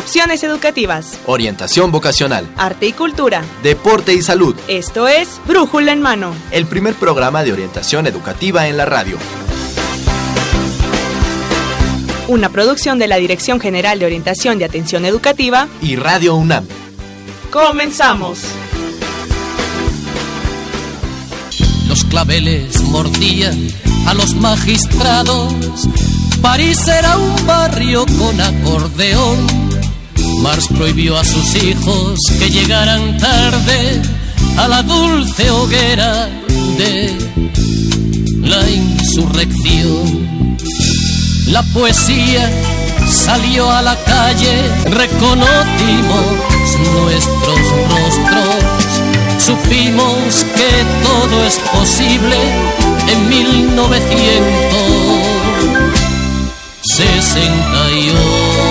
opciones educativas, orientación vocacional, arte y cultura, deporte y salud. Esto es Brújula en Mano, el primer programa de orientación educativa en la radio. Una producción de la Dirección General de Orientación y Atención Educativa y Radio UNAM. Comenzamos. Los claveles mordían a los magistrados. París era un barrio con acordeón. Mars prohibió a sus hijos que llegaran tarde a la dulce hoguera de la insurrección. La poesía salió a la calle, reconocimos nuestros rostros, supimos que todo es posible en 1968.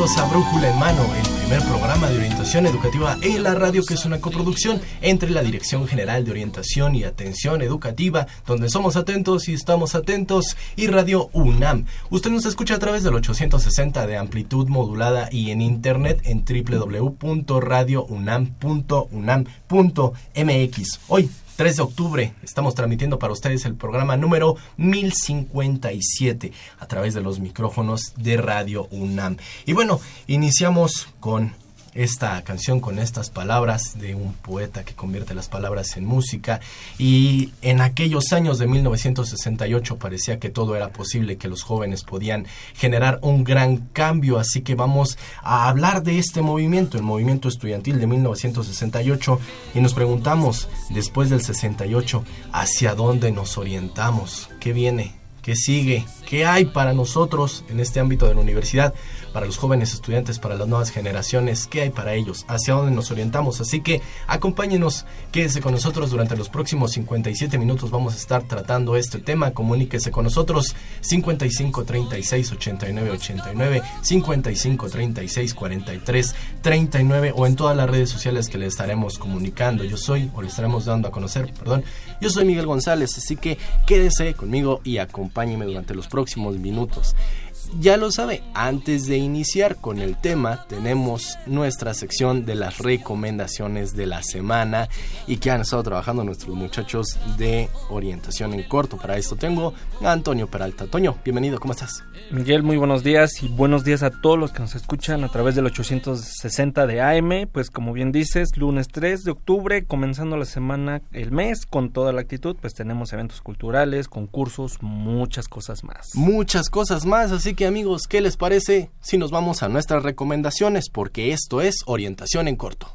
A Brújula en Mano, el primer programa de orientación educativa en la radio que es una coproducción entre la Dirección General de Orientación y Atención Educativa, donde somos atentos y estamos atentos, y Radio UNAM. Usted nos escucha a través del 860 de amplitud modulada y en internet en www.radiounam.unam.mx. Hoy 3 de octubre. Estamos transmitiendo para ustedes el programa número 1057 a través de los micrófonos de Radio UNAM. Y bueno, iniciamos con esta canción con estas palabras de un poeta que convierte las palabras en música. Y en aquellos años de 1968 parecía que todo era posible, que los jóvenes podían generar un gran cambio, así que vamos a hablar de este movimiento, el movimiento estudiantil de 1968 y nos preguntamos después del 68 hacia dónde nos orientamos, qué viene, qué sigue, qué hay para nosotros en este ámbito de la universidad para los jóvenes estudiantes, para las nuevas generaciones, qué hay para ellos, hacia dónde nos orientamos. Así que acompáñenos, quédese con nosotros durante los próximos 57 minutos. Vamos a estar tratando este tema. Comuníquese con nosotros 55 36 89 89, 55 36 43 39 o en todas las redes sociales que le estaremos comunicando. Yo soy, o le estaremos dando a conocer, perdón. Yo soy Miguel González, así que quédese conmigo y acompáñeme durante los próximos minutos. Ya lo sabe, antes de iniciar con el tema tenemos nuestra sección de las recomendaciones de la semana y que han estado trabajando nuestros muchachos de orientación en corto. Para esto tengo a Antonio Peralta. Toño, bienvenido, ¿cómo estás? Miguel, muy buenos días y buenos días a todos los que nos escuchan a través del 860 de AM. Pues como bien dices, lunes 3 de octubre, comenzando la semana, el mes, con toda la actitud, pues tenemos eventos culturales, concursos, muchas cosas más. Muchas cosas más, así que amigos, ¿qué les parece si nos vamos a nuestras recomendaciones? Porque esto es orientación en corto.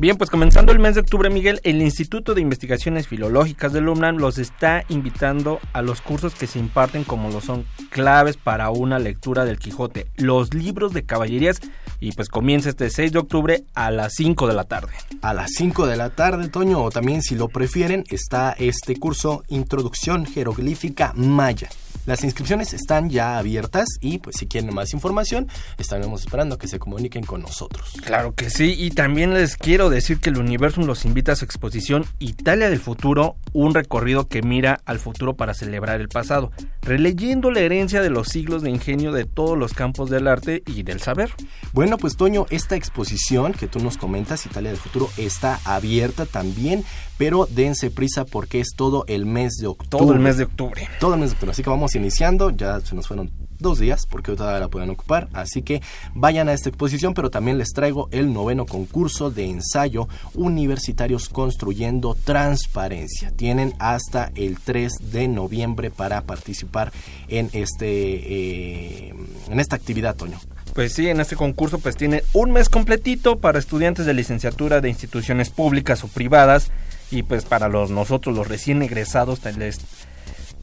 Bien, pues comenzando el mes de octubre, Miguel, el Instituto de Investigaciones Filológicas del UNAM los está invitando a los cursos que se imparten como lo son claves para una lectura del Quijote, los libros de caballerías y pues comienza este 6 de octubre a las 5 de la tarde. A las 5 de la tarde, Toño, o también si lo prefieren, está este curso Introducción Jeroglífica Maya. Las inscripciones están ya abiertas y pues si quieren más información, estaremos esperando a que se comuniquen con nosotros. Claro que sí, y también les quiero decir que el Universum los invita a su exposición Italia del Futuro, un recorrido que mira al futuro para celebrar el pasado, releyendo la herencia de los siglos de ingenio de todos los campos del arte y del saber. Bueno, pues Toño, esta exposición que tú nos comentas, Italia del Futuro, está abierta también pero dense prisa porque es todo el mes de octubre. Todo el mes de octubre. Todo el mes de octubre. Así que vamos iniciando, ya se nos fueron dos días porque todavía la pueden ocupar. Así que vayan a esta exposición, pero también les traigo el noveno concurso de ensayo Universitarios Construyendo Transparencia. Tienen hasta el 3 de noviembre para participar en, este, eh, en esta actividad, Toño. Pues sí, en este concurso pues tiene un mes completito para estudiantes de licenciatura de instituciones públicas o privadas y pues para los nosotros los recién egresados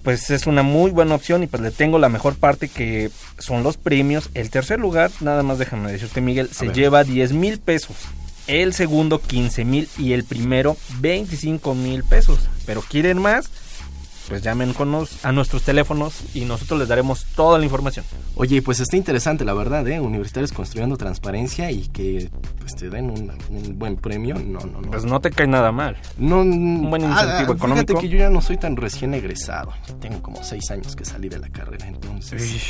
pues es una muy buena opción y pues le tengo la mejor parte que son los premios. El tercer lugar, nada más déjame decirte Miguel, se lleva 10 mil pesos. El segundo 15 mil y el primero 25 mil pesos. Pero quieren más, pues llamen con nos, a nuestros teléfonos y nosotros les daremos toda la información. Oye, pues está interesante, la verdad, ¿eh? Universitarios construyendo transparencia y que pues te den un, un buen premio. No, no, no. Pues no te cae nada mal. No, Un buen incentivo ah, económico. Fíjate que yo ya no soy tan recién egresado. Ya tengo como seis años que salí de la carrera, entonces.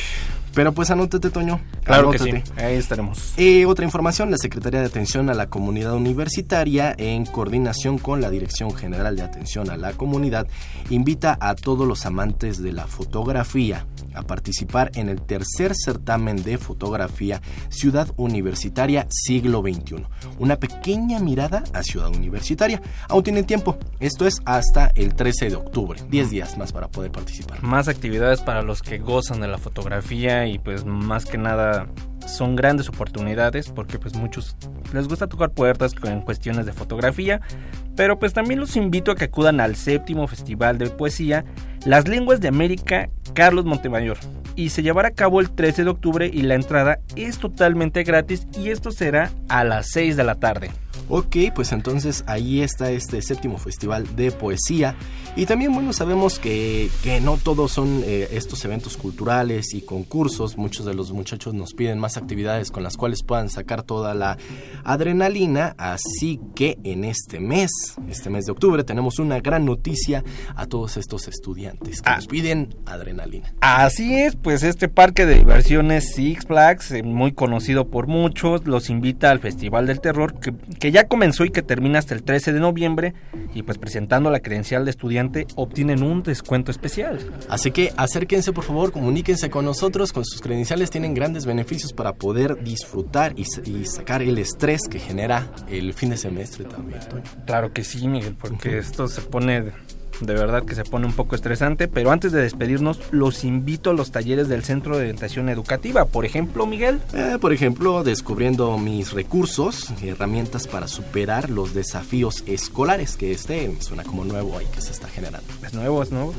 Pero pues anótate, Toño. Claro que sí, Anótate. ahí estaremos. Eh, otra información, la Secretaría de Atención a la Comunidad Universitaria, en coordinación con la Dirección General de Atención a la Comunidad, invita a todos los amantes de la fotografía a participar en el tercer certamen de fotografía Ciudad Universitaria Siglo XXI. Una pequeña mirada a Ciudad Universitaria. Aún tienen tiempo. Esto es hasta el 13 de octubre. 10 días más para poder participar. Más actividades para los que gozan de la fotografía y pues más que nada son grandes oportunidades porque pues muchos les gusta tocar puertas en cuestiones de fotografía, pero pues también los invito a que acudan al séptimo Festival de Poesía Las Lenguas de América Carlos Montemayor y se llevará a cabo el 13 de octubre y la entrada es totalmente gratis y esto será a las 6 de la tarde. Ok, pues entonces ahí está este séptimo festival de poesía. Y también, bueno, sabemos que, que no todos son eh, estos eventos culturales y concursos. Muchos de los muchachos nos piden más actividades con las cuales puedan sacar toda la adrenalina. Así que en este mes, este mes de octubre, tenemos una gran noticia a todos estos estudiantes que Ah. nos piden adrenalina. Así es, pues este parque de diversiones Six Flags, eh, muy conocido por muchos, los invita al Festival del Terror, que, que ya comenzó y que termina hasta el 13 de noviembre, y pues presentando la credencial de estudiante obtienen un descuento especial. Así que acérquense por favor, comuníquense con nosotros, con sus credenciales tienen grandes beneficios para poder disfrutar y, y sacar el estrés que genera el fin de semestre también. Toño. Claro que sí, Miguel, porque esto se pone, de verdad que se pone un poco estresante, pero antes de despedirnos, los invito a los talleres del Centro de Orientación Educativa. Por ejemplo, Miguel, Eh, por ejemplo, descubriendo mis recursos, herramientas para superar los desafíos escolares, que este suena como nuevo ahí que se está generando. es nuevo, es nuevo.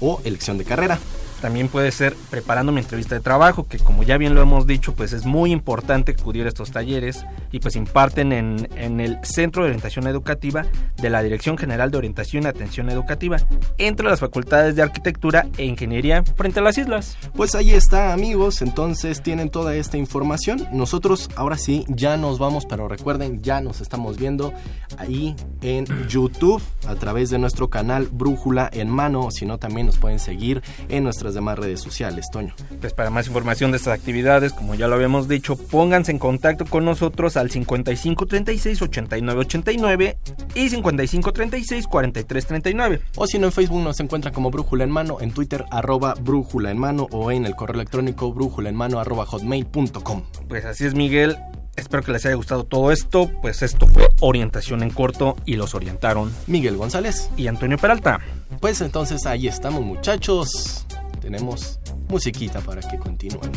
O elección de carrera. También puede ser preparando mi entrevista de trabajo, que como ya bien lo hemos dicho, pues es muy importante acudir a estos talleres y pues imparten en, en el Centro de Orientación Educativa de la Dirección General de Orientación y Atención Educativa, entre las facultades de Arquitectura e Ingeniería frente a las islas. Pues ahí está amigos, entonces tienen toda esta información. Nosotros ahora sí ya nos vamos, pero recuerden, ya nos estamos viendo ahí en YouTube a través de nuestro canal Brújula en Mano, si no también nos pueden seguir en nuestras demás redes sociales, Toño. Pues para más información de estas actividades, como ya lo habíamos dicho, pónganse en contacto con nosotros al 55 36 89 89 y 55 36 43 39. O si no, en Facebook nos encuentran como Brújula en Mano, en Twitter arroba Brújula en Mano o en el correo electrónico brújula en mano arroba hotmail.com. Pues así es, Miguel. Espero que les haya gustado todo esto. Pues esto fue orientación en corto y los orientaron. Miguel González. Y Antonio Peralta. Pues entonces ahí estamos muchachos. Tenemos musiquita para que continúen.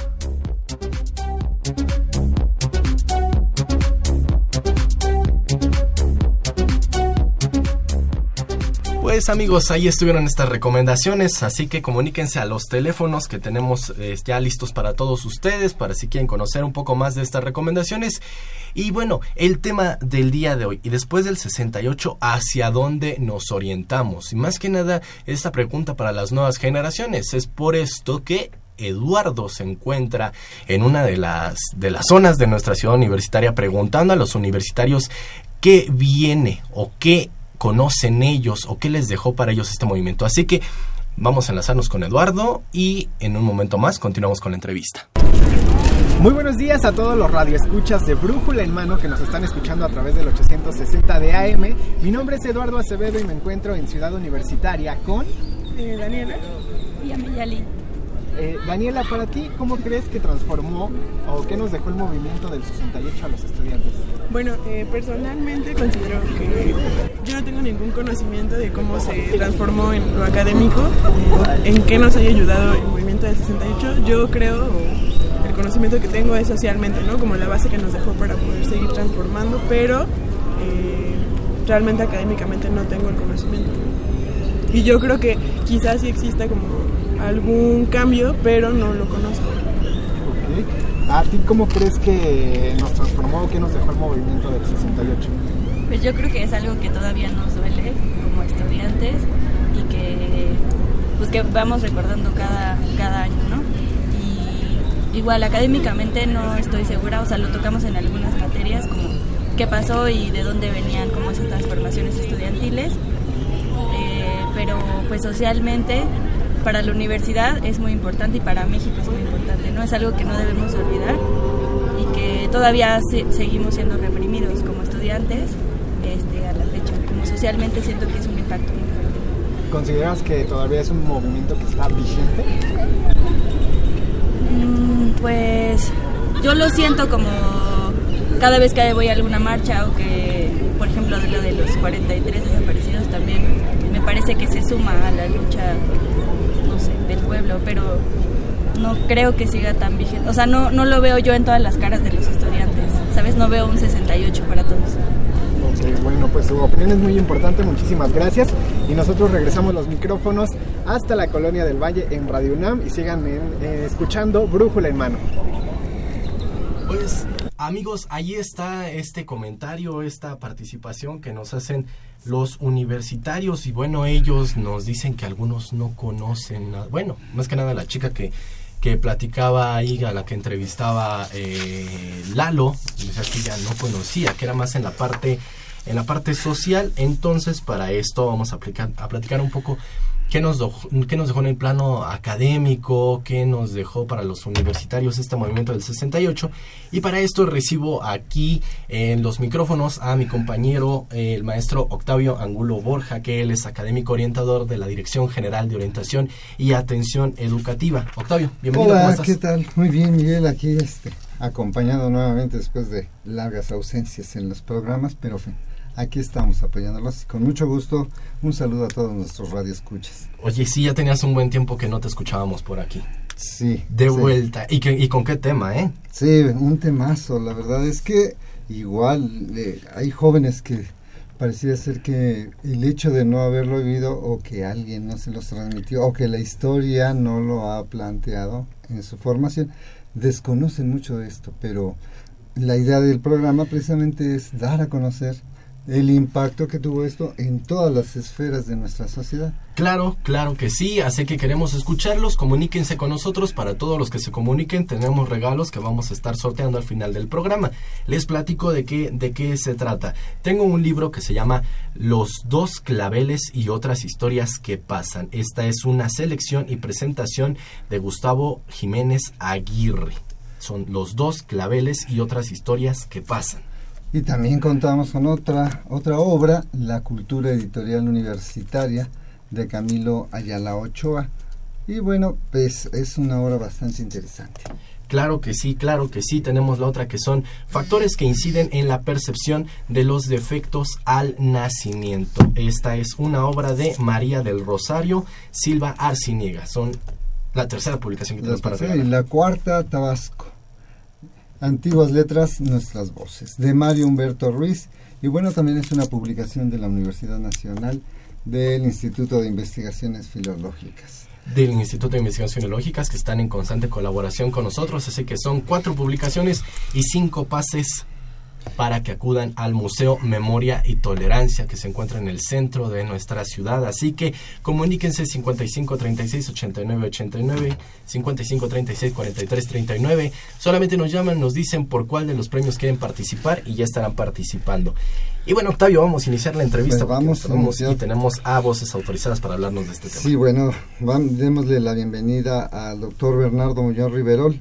Pues amigos, ahí estuvieron estas recomendaciones, así que comuníquense a los teléfonos que tenemos eh, ya listos para todos ustedes, para si quieren conocer un poco más de estas recomendaciones. Y bueno, el tema del día de hoy, y después del 68, ¿hacia dónde nos orientamos? Y más que nada, esta pregunta para las nuevas generaciones. Es por esto que Eduardo se encuentra en una de las, de las zonas de nuestra ciudad universitaria preguntando a los universitarios qué viene o qué conocen ellos o qué les dejó para ellos este movimiento. Así que vamos a enlazarnos con Eduardo y en un momento más continuamos con la entrevista. Muy buenos días a todos los radioescuchas de Brújula en Mano que nos están escuchando a través del 860 de AM. Mi nombre es Eduardo Acevedo y me encuentro en Ciudad Universitaria con... Eh, Daniela. Y a Meyali. Eh, Daniela, para ti, ¿cómo crees que transformó o qué nos dejó el movimiento del 68 a los estudiantes? Bueno, eh, personalmente considero que yo no tengo ningún conocimiento de cómo se transformó en lo académico, eh, en qué nos haya ayudado el movimiento del 68. Yo creo, el conocimiento que tengo es socialmente, ¿no? Como la base que nos dejó para poder seguir transformando, pero realmente académicamente no tengo el conocimiento. Y yo creo que quizás sí exista como algún cambio, pero no lo conozco. Ok. ¿A ti cómo crees que nos transformó o qué nos dejó el movimiento del 68? Pues yo creo que es algo que todavía nos duele como estudiantes y que pues que vamos recordando cada, cada año, ¿no? Y igual académicamente no estoy segura, o sea, lo tocamos en algunas materias como qué pasó y de dónde venían como esas transformaciones estudiantiles, eh, pero pues socialmente para la universidad es muy importante y para México es muy importante, ¿no? Es algo que no debemos olvidar y que todavía se- seguimos siendo reprimidos como estudiantes este, a la fecha. Como socialmente siento que es un impacto muy fuerte. ¿Consideras que todavía es un movimiento que está vigente? Mm, Pues yo lo siento como cada vez que voy a alguna marcha o que, por ejemplo, de lo de los 43 desaparecidos también me parece que se suma a la lucha, pueblo, pero no creo que siga tan vigente. O sea, no, no lo veo yo en todas las caras de los estudiantes, ¿sabes? No veo un 68 para todos. Ok, bueno, pues su opinión es muy importante, muchísimas gracias. Y nosotros regresamos los micrófonos hasta la Colonia del Valle en Radio UNAM y sigan en- eh, escuchando Brújula en Mano. Pues amigos, ahí está este comentario, esta participación que nos hacen los universitarios y bueno, ellos nos dicen que algunos no conocen, nada. bueno, más que nada la chica que, que platicaba ahí, a la que entrevistaba eh, Lalo, que ella no conocía, que era más en la parte en la parte social, entonces para esto vamos a, aplicar, a platicar un poco qué nos, dejó, qué nos dejó en el plano académico, qué nos dejó para los universitarios este movimiento del 68. Y para esto recibo aquí en los micrófonos a mi compañero, eh, el maestro Octavio Angulo Borja, que él es académico orientador de la Dirección General de Orientación y Atención Educativa. Octavio, bienvenido. ¿cómo Hola, estás? ¿qué tal? Muy bien, Miguel, aquí este, acompañado nuevamente después de largas ausencias en los programas, pero fin, aquí estamos apoyándolos y con mucho gusto un saludo a todos nuestros radioescuchas. Oye, sí, ya tenías un buen tiempo que no te escuchábamos por aquí. Sí. De sí. vuelta. ¿Y, que- ¿Y con qué tema, eh? Sí, un temazo, la verdad es que igual eh, hay jóvenes que parecía ser que el hecho de no haberlo vivido o que alguien no se los transmitió o que la historia no lo ha planteado en su formación, desconocen mucho de esto, pero la idea del programa precisamente es dar a conocer el impacto que tuvo esto en todas las esferas de nuestra sociedad. Claro, claro que sí, así que queremos escucharlos, comuníquense con nosotros, para todos los que se comuniquen tenemos regalos que vamos a estar sorteando al final del programa. Les platico de qué, de qué se trata. Tengo un libro que se llama Los dos claveles y otras historias que pasan. Esta es una selección y presentación de Gustavo Jiménez Aguirre. Son los dos claveles y otras historias que pasan. Y también contamos con otra, otra obra, La Cultura Editorial Universitaria, de Camilo Ayala Ochoa. Y bueno, pues es una obra bastante interesante. Claro que sí, claro que sí. Tenemos la otra que son factores que inciden en la percepción de los defectos al nacimiento. Esta es una obra de María del Rosario Silva Arciniega. Son la tercera publicación que La tenemos para y la cuarta, Tabasco. Antiguas letras, nuestras voces, de Mario Humberto Ruiz. Y bueno, también es una publicación de la Universidad Nacional del Instituto de Investigaciones Filológicas. del Instituto de Investigaciones Geológicas que están en constante colaboración con nosotros, así que son cuatro publicaciones y cinco pases para que acudan al Museo Memoria y Tolerancia que se encuentra en el centro de nuestra ciudad. Así que comuníquense 55 36 89 89, 55 36 43 39. Solamente nos llaman, nos dicen por cuál de los premios quieren participar y ya estarán participando. Y bueno, Octavio, vamos a iniciar la entrevista. Pues vamos tenemos- y tenemos a voces autorizadas para hablarnos de este tema. Sí, bueno, démosle la bienvenida al doctor Bernardo Muñoz Riverol.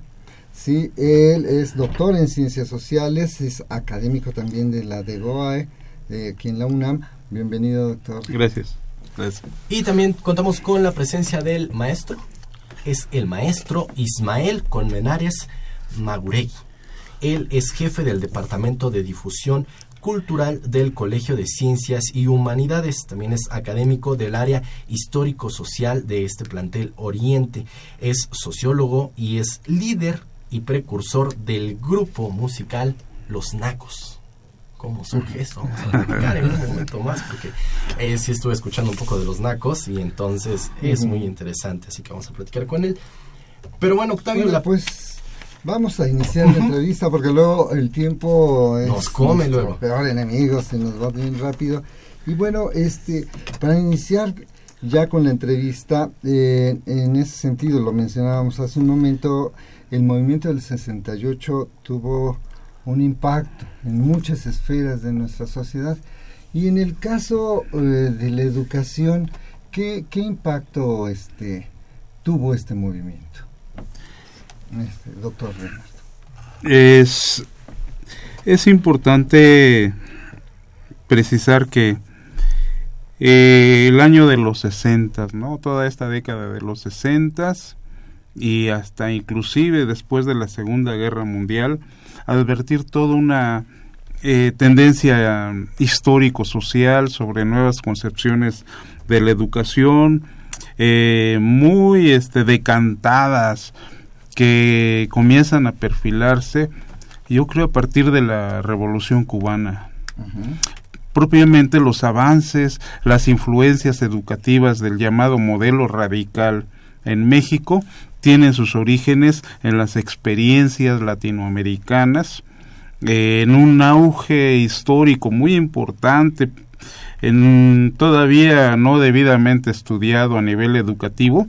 Sí, él es doctor en ciencias sociales, es académico también de la DEGOAE, eh, aquí en la UNAM. Bienvenido, doctor. Gracias. Gracias. Y también contamos con la presencia del maestro. Es el maestro Ismael Colmenares Maguregui. Él es jefe del Departamento de Difusión Cultural del Colegio de Ciencias y Humanidades. También es académico del área histórico-social de este plantel Oriente. Es sociólogo y es líder y precursor del grupo musical Los Nacos. ¿Cómo surge eso? Vamos a platicar en un momento más porque eh, sí estuve escuchando un poco de los nacos y entonces es muy interesante, así que vamos a platicar con él. Pero bueno, Octavio, Bueno, la- pues vamos a iniciar la entrevista porque luego el tiempo es Nos come luego. peor enemigo, se nos va bien rápido. Y bueno, este para iniciar ya con la entrevista, eh, en ese sentido, lo mencionábamos hace un momento, el movimiento del 68 tuvo un impacto en muchas esferas de nuestra sociedad. Y en el caso eh, de la educación, ¿qué, impacto este, tuvo este movimiento? Este, doctor. Es, es importante precisar que eh, el año de los 60, ¿no? Toda esta década de los 60 y hasta inclusive después de la Segunda Guerra Mundial, advertir toda una eh, tendencia histórico-social sobre nuevas concepciones de la educación, eh, muy este, decantadas, que comienzan a perfilarse, yo creo, a partir de la Revolución Cubana. Propiamente los avances, las influencias educativas del llamado modelo radical en México tienen sus orígenes en las experiencias latinoamericanas, eh, en un auge histórico muy importante, en todavía no debidamente estudiado a nivel educativo,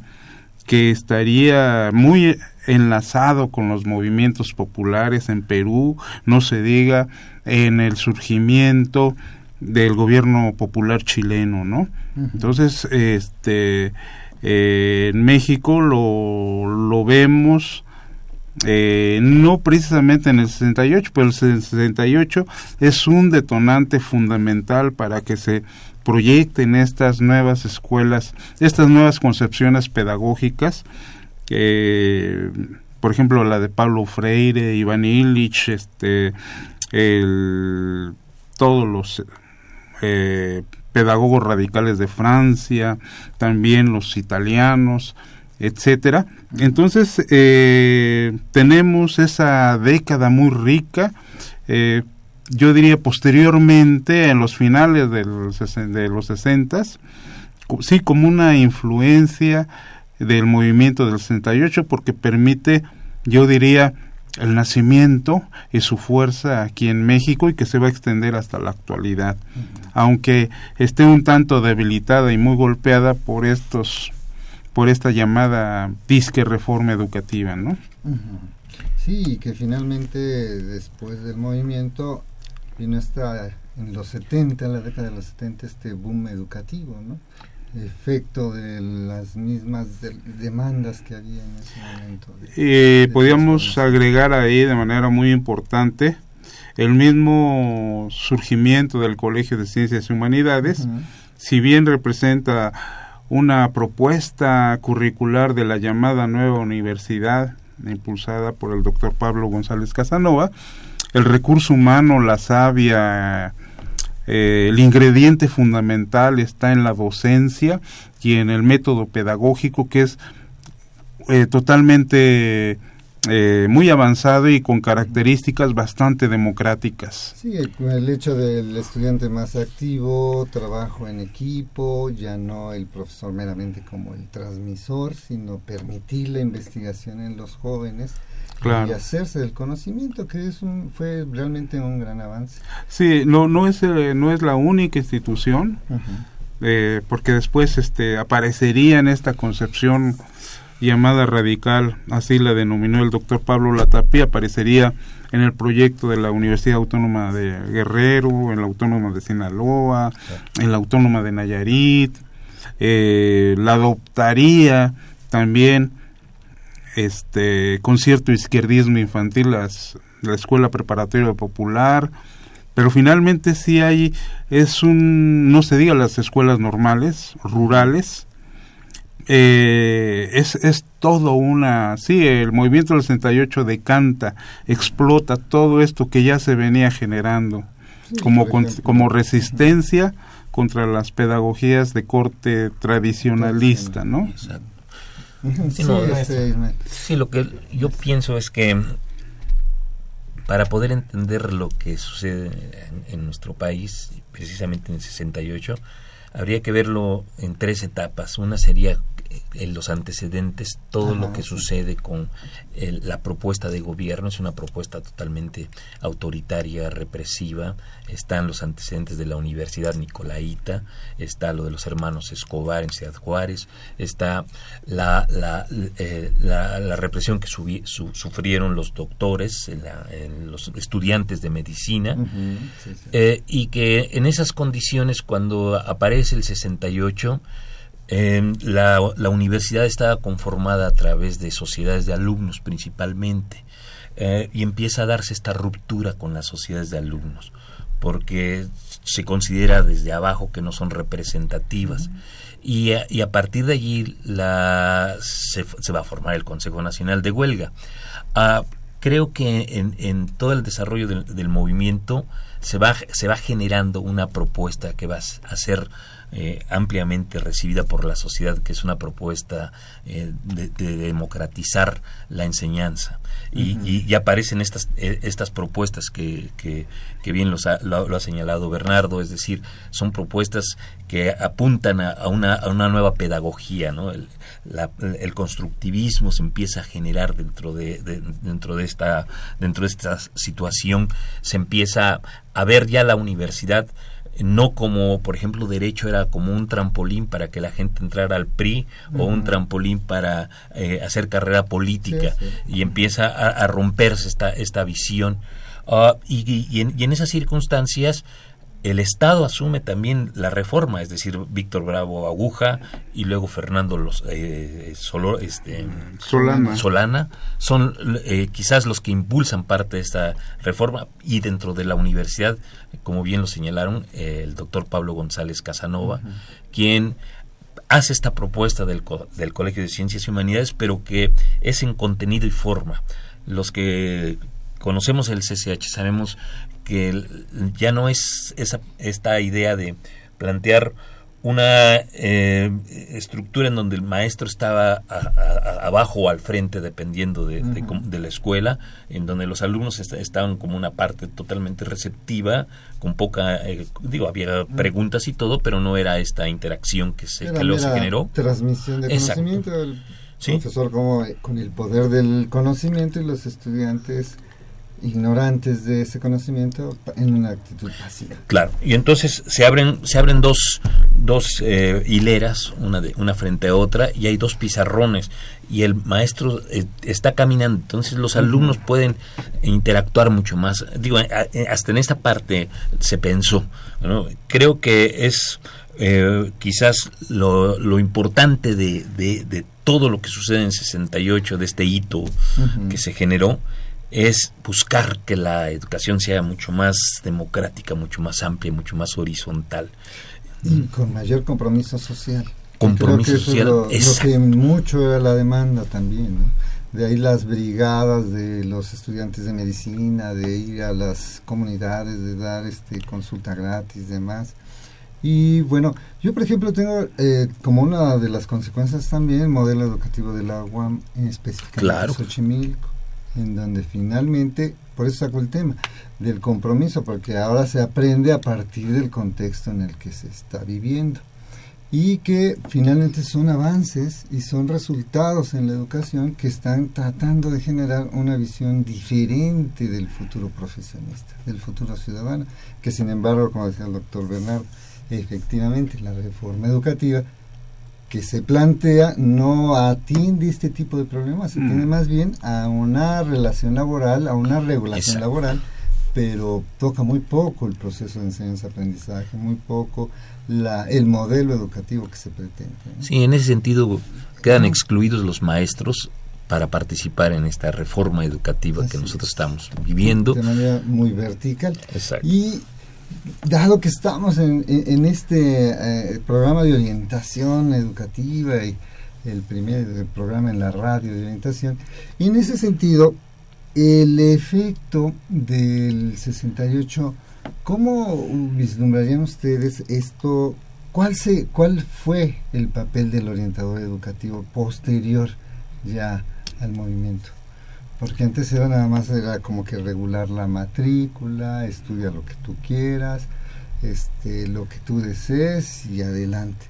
que estaría muy enlazado con los movimientos populares en Perú, no se diga en el surgimiento del gobierno popular chileno, ¿no? Entonces, este, eh, en México lo, lo vemos eh, no precisamente en el 68, pero el 68 es un detonante fundamental para que se proyecten estas nuevas escuelas, estas nuevas concepciones pedagógicas, por ejemplo la de Pablo Freire, Iván Illich, este, el, todos los eh, pedagogos radicales de Francia, también los italianos, etcétera. Entonces eh, tenemos esa década muy rica. Eh, yo diría posteriormente, en los finales de los, de los 60, sí, como una influencia del movimiento del 68, porque permite, yo diría, el nacimiento y su fuerza aquí en México y que se va a extender hasta la actualidad, aunque esté un tanto debilitada y muy golpeada por estos por esta llamada disque reforma educativa, ¿no? Sí, que finalmente después del movimiento vino esta, en los 70, en la década de los 70, este boom educativo, ¿no? Efecto de las mismas demandas que había en ese momento. Eh, podríamos agregar ahí de manera muy importante el mismo surgimiento del Colegio de Ciencias y Humanidades, si bien representa una propuesta curricular de la llamada nueva universidad impulsada por el doctor Pablo González Casanova, el recurso humano, la savia, eh, el ingrediente fundamental está en la docencia y en el método pedagógico que es eh, totalmente eh, muy avanzado y con características bastante democráticas. Sí, el, hecho del estudiante más activo, trabajo en equipo, ya no el profesor meramente como el transmisor, sino permitir la investigación en los jóvenes y hacerse del conocimiento, que es un, fue realmente un gran avance. Sí, no, no, es, eh, no es la única institución, eh, porque después este, aparecería en esta concepción llamada radical, así la denominó el doctor Pablo Latapia, aparecería en el proyecto de la Universidad Autónoma de Guerrero, en la Autónoma de Sinaloa, en la Autónoma de Nayarit, eh, la adoptaría también este con cierto izquierdismo infantil las, la Escuela Preparatoria Popular, pero finalmente sí hay, es un, no se diga las escuelas normales, rurales, eh, es, es todo una, sí, el movimiento del 68 decanta, explota todo esto que ya se venía generando como, como resistencia contra las pedagogías de corte tradicionalista, ¿no? Este, sí, lo que yo pienso es que para poder entender lo que sucede en, en nuestro país, precisamente en el 68, habría que verlo en tres etapas. Una sería en los antecedentes, todo lo que sucede con el- la propuesta de gobierno es una propuesta totalmente autoritaria, represiva. Están los antecedentes de la Universidad Nicolaita, está lo de los hermanos Escobar en Ciudad Juárez, está la, la, eh, la- la represión que subi- su- sufrieron los doctores, en la- en los estudiantes de medicina. Ujú, sí, sí. Eh, y que en esas condiciones, cuando aparece el 68, eh, la, la universidad estaba conformada a través de sociedades de alumnos principalmente, eh, y empieza a darse esta ruptura con las sociedades de alumnos, porque se considera desde abajo que no son representativas. Y a, y a partir de allí la, se, se va a formar el Consejo Nacional de Huelga. Ah, creo que en, en todo el desarrollo del, del movimiento se va, se va generando una propuesta que va a ser eh, ampliamente recibida por la sociedad, que es una propuesta eh, de, de democratizar la enseñanza. Y, Ujú. y- y aparecen estas, eh, estas propuestas que, que, que bien los ha- lo, lo ha señalado Bernardo, es decir, son propuestas que apuntan a, a una, a una nueva pedagogía, ¿no? El, la- el constructivismo se empieza a generar dentro de, de- dentro de esta dentro de esta situación se empieza a ver ya la universidad no como, por ejemplo, derecho era como un trampolín para que la gente entrara al PRI o un trampolín para eh, hacer carrera política Sí, sí. y empieza a, a romperse esta, esta visión. Y, y- y en, y en esas circunstancias el Estado asume también la reforma, es decir, Víctor Bravo Aguja y luego Fernando los, eh, Solo- este, Solana. Solana son eh, quizás los que impulsan parte de esta reforma y dentro de la universidad, como bien lo señalaron, eh, el doctor Pablo González Casanova, quien hace esta propuesta del, del Colegio de Ciencias y Humanidades, pero que es en contenido y forma. Los que conocemos el CCH sabemos que ya no es esa, esta idea de plantear una eh, estructura en donde el maestro estaba a- a- a- abajo o al frente dependiendo de, la escuela, en donde los alumnos est- estaban como una parte totalmente receptiva, con poca, eh, digo, había preguntas y todo, pero no era esta interacción que se, que luego se generó. Transmisión de Exacto. conocimiento. El Sí. profesor como eh, con el poder del conocimiento y los estudiantes ignorantes de ese conocimiento en una actitud pasiva. Claro, y entonces se abren, se abren dos, dos eh, hileras, una, de, una frente a otra, y hay dos pizarrones, y el maestro eh, está caminando, entonces los alumnos pueden interactuar mucho más. Digo, a- hasta en esta parte se pensó, ¿no? Creo que es eh, quizás lo, lo importante de, de, de todo lo que sucede en 68, de este hito que se generó, es buscar que la educación sea mucho más democrática, mucho más amplia, mucho más horizontal. Y con mayor compromiso social. Compromiso Creo que social, es lo, lo que mucho era la demanda también, ¿no? De ahí las brigadas de los estudiantes de medicina, de ir a las comunidades, de dar este consulta gratis, demás. Y bueno, yo por ejemplo tengo eh, como una de las consecuencias también el modelo educativo de la UAM, en específicamente Claro. Xochimilco, en donde finalmente, por eso saco el tema, del compromiso, porque ahora se aprende a partir del contexto en el que se está viviendo. Y que finalmente son avances y son resultados en la educación que están tratando de generar una visión diferente del futuro profesionista, del futuro ciudadano, que sin embargo, como decía el doctor Bernardo, efectivamente la reforma educativa que se plantea no atiende este tipo de problemas, se Mm. tiene más bien a una relación laboral, a una regulación Exacto. laboral, pero toca muy poco el proceso de enseñanza-aprendizaje, muy poco la, el modelo educativo que se pretende. ¿no? Sí, en ese sentido quedan excluidos los maestros para participar en esta reforma educativa que nosotros estamos viviendo. De manera muy vertical. Exacto. Y dado que estamos en, en- este eh, programa de orientación educativa y el primer programa en la radio de orientación, y en ese sentido, el efecto del 68, ¿cómo vislumbrarían ustedes esto? ¿Cuál, se, ¿Cuál fue el papel del orientador educativo posterior ya al movimiento? Porque antes era nada más era como que regular la matrícula, estudia lo que tú quieras, este, lo que tú desees y adelante.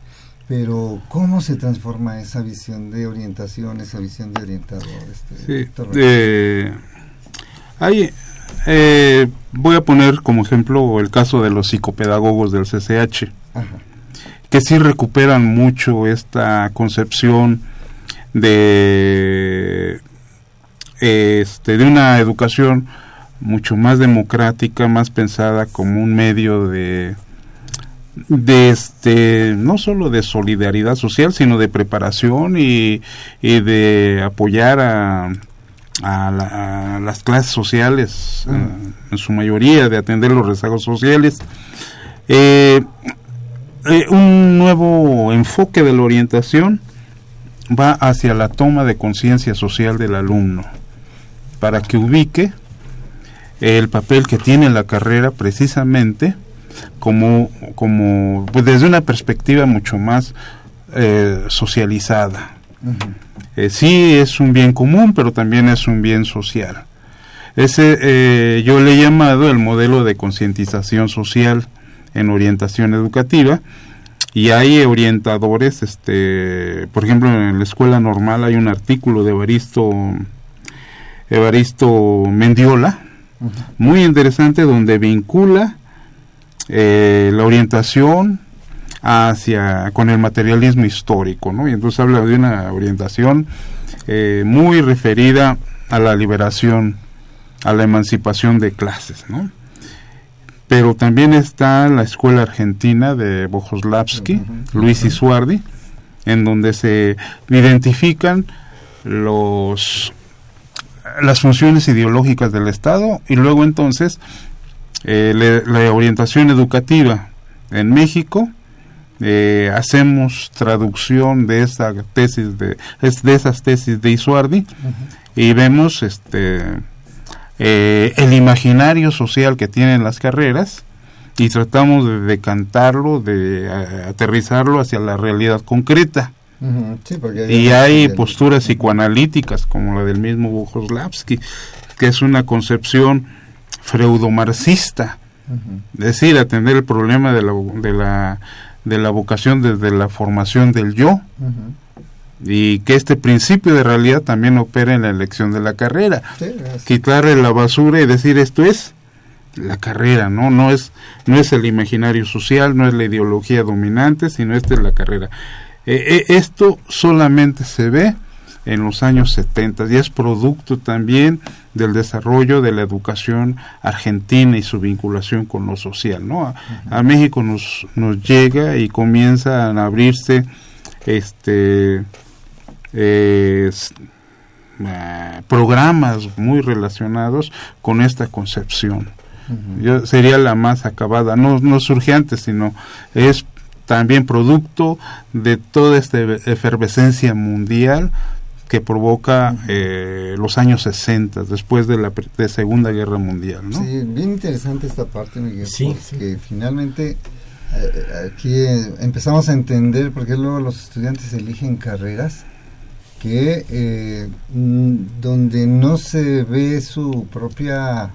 pero ¿cómo se transforma esa visión de orientación, esa visión de orientador? Este, Sí, eh, hay, eh, voy a poner como ejemplo el caso de los psicopedagogos del CCH, Ajá. que sí recuperan mucho esta concepción de este de una educación mucho más democrática, más pensada como un medio de de este no solo de solidaridad social sino de preparación y, y de apoyar a, a, la- a las clases sociales eh, en su mayoría de atender los rezagos sociales. Eh, eh, un nuevo enfoque de la orientación va hacia la toma de conciencia social del alumno para que ubique el papel que tiene la carrera precisamente como, como pues desde una perspectiva mucho más eh, socializada. Eh, sí es un bien común, pero también es un bien social. Ese eh, yo le he llamado el modelo de concientización social en orientación educativa y hay orientadores, este, por ejemplo en la escuela normal hay un artículo de Evaristo Evaristo Mendiola, muy interesante donde vincula eh, la orientación hacia con el materialismo histórico, ¿no? Y entonces habla de una orientación eh, muy referida a la liberación, a la emancipación de clases, ¿no? Pero también está la escuela argentina de Bojoslavsky, Luis Isuardi, en donde se identifican los las funciones ideológicas del Estado y luego entonces eh, le- la orientación educativa. En México eh, hacemos traducción de esa tesis de, de esas tesis de Isuardi y vemos este eh, el imaginario social que tienen las carreras y tratamos de decantarlo de eh, aterrizarlo hacia la realidad concreta Ujú, sí, porque y hay posturas psicoanalíticas como la del mismo Bujoslavsky, que es una concepción freudomarxista, es decir, atender el problema de la, de la, de la vocación desde la formación del yo y que este principio de realidad también opera en la elección de la carrera. Sí, Quitarle la basura y decir esto es la carrera, ¿no? No es, no es el imaginario social, no es la ideología dominante, sino esta es la carrera. Eh, eh, esto solamente se ve en los años 70 y es producto también del desarrollo de la educación argentina y su vinculación con lo social, ¿no? A, a México nos, nos llega y comienzan a abrirse este eh, eh, programas muy relacionados con esta concepción. Yo, sería la más acabada, no, no surge antes, sino es también producto de toda esta efervescencia mundial que provoca eh, los años 60, después de la de Segunda Guerra Mundial. ¿no? Sí, bien interesante esta parte, Miguel, Sí, porque finalmente eh, aquí eh, empezamos a entender por qué luego los estudiantes eligen carreras que eh, donde no se ve su propia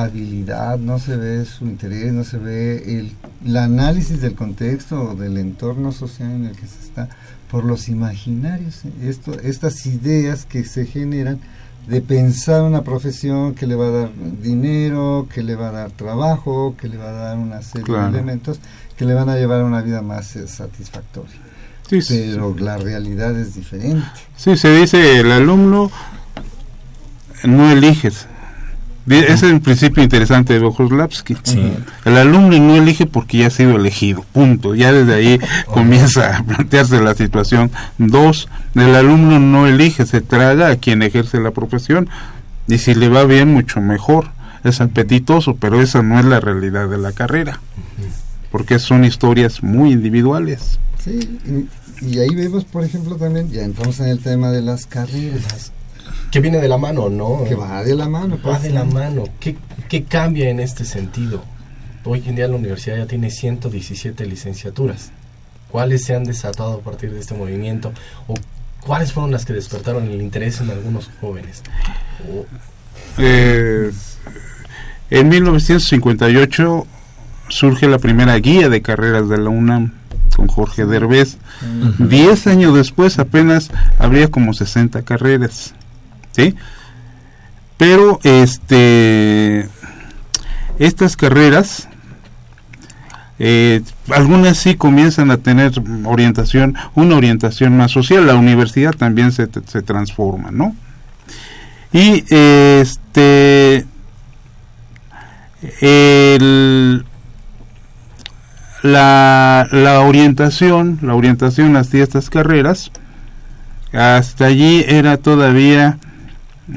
habilidad, no se ve su interés, no se ve el, el análisis del contexto o del entorno social en el que se está por los imaginarios, eh, esto, estas ideas que se generan de pensar una profesión que le va a dar dinero, que le va a dar trabajo, que le va a dar una serie Claro. de elementos que le van a llevar a una vida más eh, satisfactoria. Sí, sí, Pero la realidad es diferente. Sí, se dice el alumno no eliges. Es el principio interesante de Bojoslavsky. El alumno no elige porque ya ha sido elegido, punto. Ya desde ahí comienza a plantearse la situación. Dos, el alumno no elige, se traga a quien ejerce la profesión y si le va bien, mucho mejor. Es apetitoso, pero esa no es la realidad de la carrera, porque son historias muy individuales. Sí, y, y ahí vemos, por ejemplo, también, ya entramos en el tema de las carreras. Que viene de la mano, ¿no? Que va de la mano. Va pues, de la mano. ¿Qué, ¿Qué cambia en este sentido? Hoy en día la universidad ya tiene 117 licenciaturas. ¿Cuáles se han desatado a partir de este movimiento? ¿O cuáles fueron las que despertaron el interés en algunos jóvenes? O- Eh, en 1958 surge la primera guía de carreras de la UNAM con Jorge Derbez. Diez años después apenas habría como 60 carreras, ¿sí? Pero este estas carreras eh, algunas sí comienzan a tener orientación, una orientación más social, la universidad también se, se transforma, ¿no? Y este el, la, la orientación, la orientación hacia estas carreras, hasta allí era todavía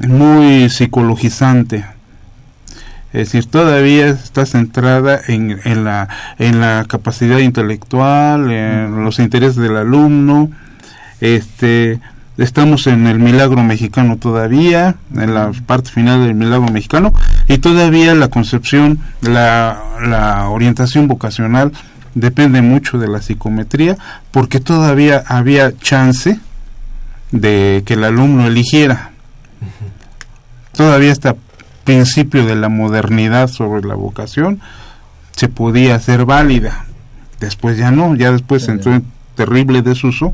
muy psicologizante. Es decir, todavía está centrada en, en, la, en la capacidad intelectual, en los intereses del alumno. Este, estamos en el milagro mexicano todavía, en la parte final del milagro mexicano, y todavía la concepción, la, la orientación vocacional depende mucho de la psicometría, porque todavía había chance de que el alumno eligiera. Todavía está principio de la modernidad sobre la vocación se podía hacer válida. Después ya no, ya después entró en terrible desuso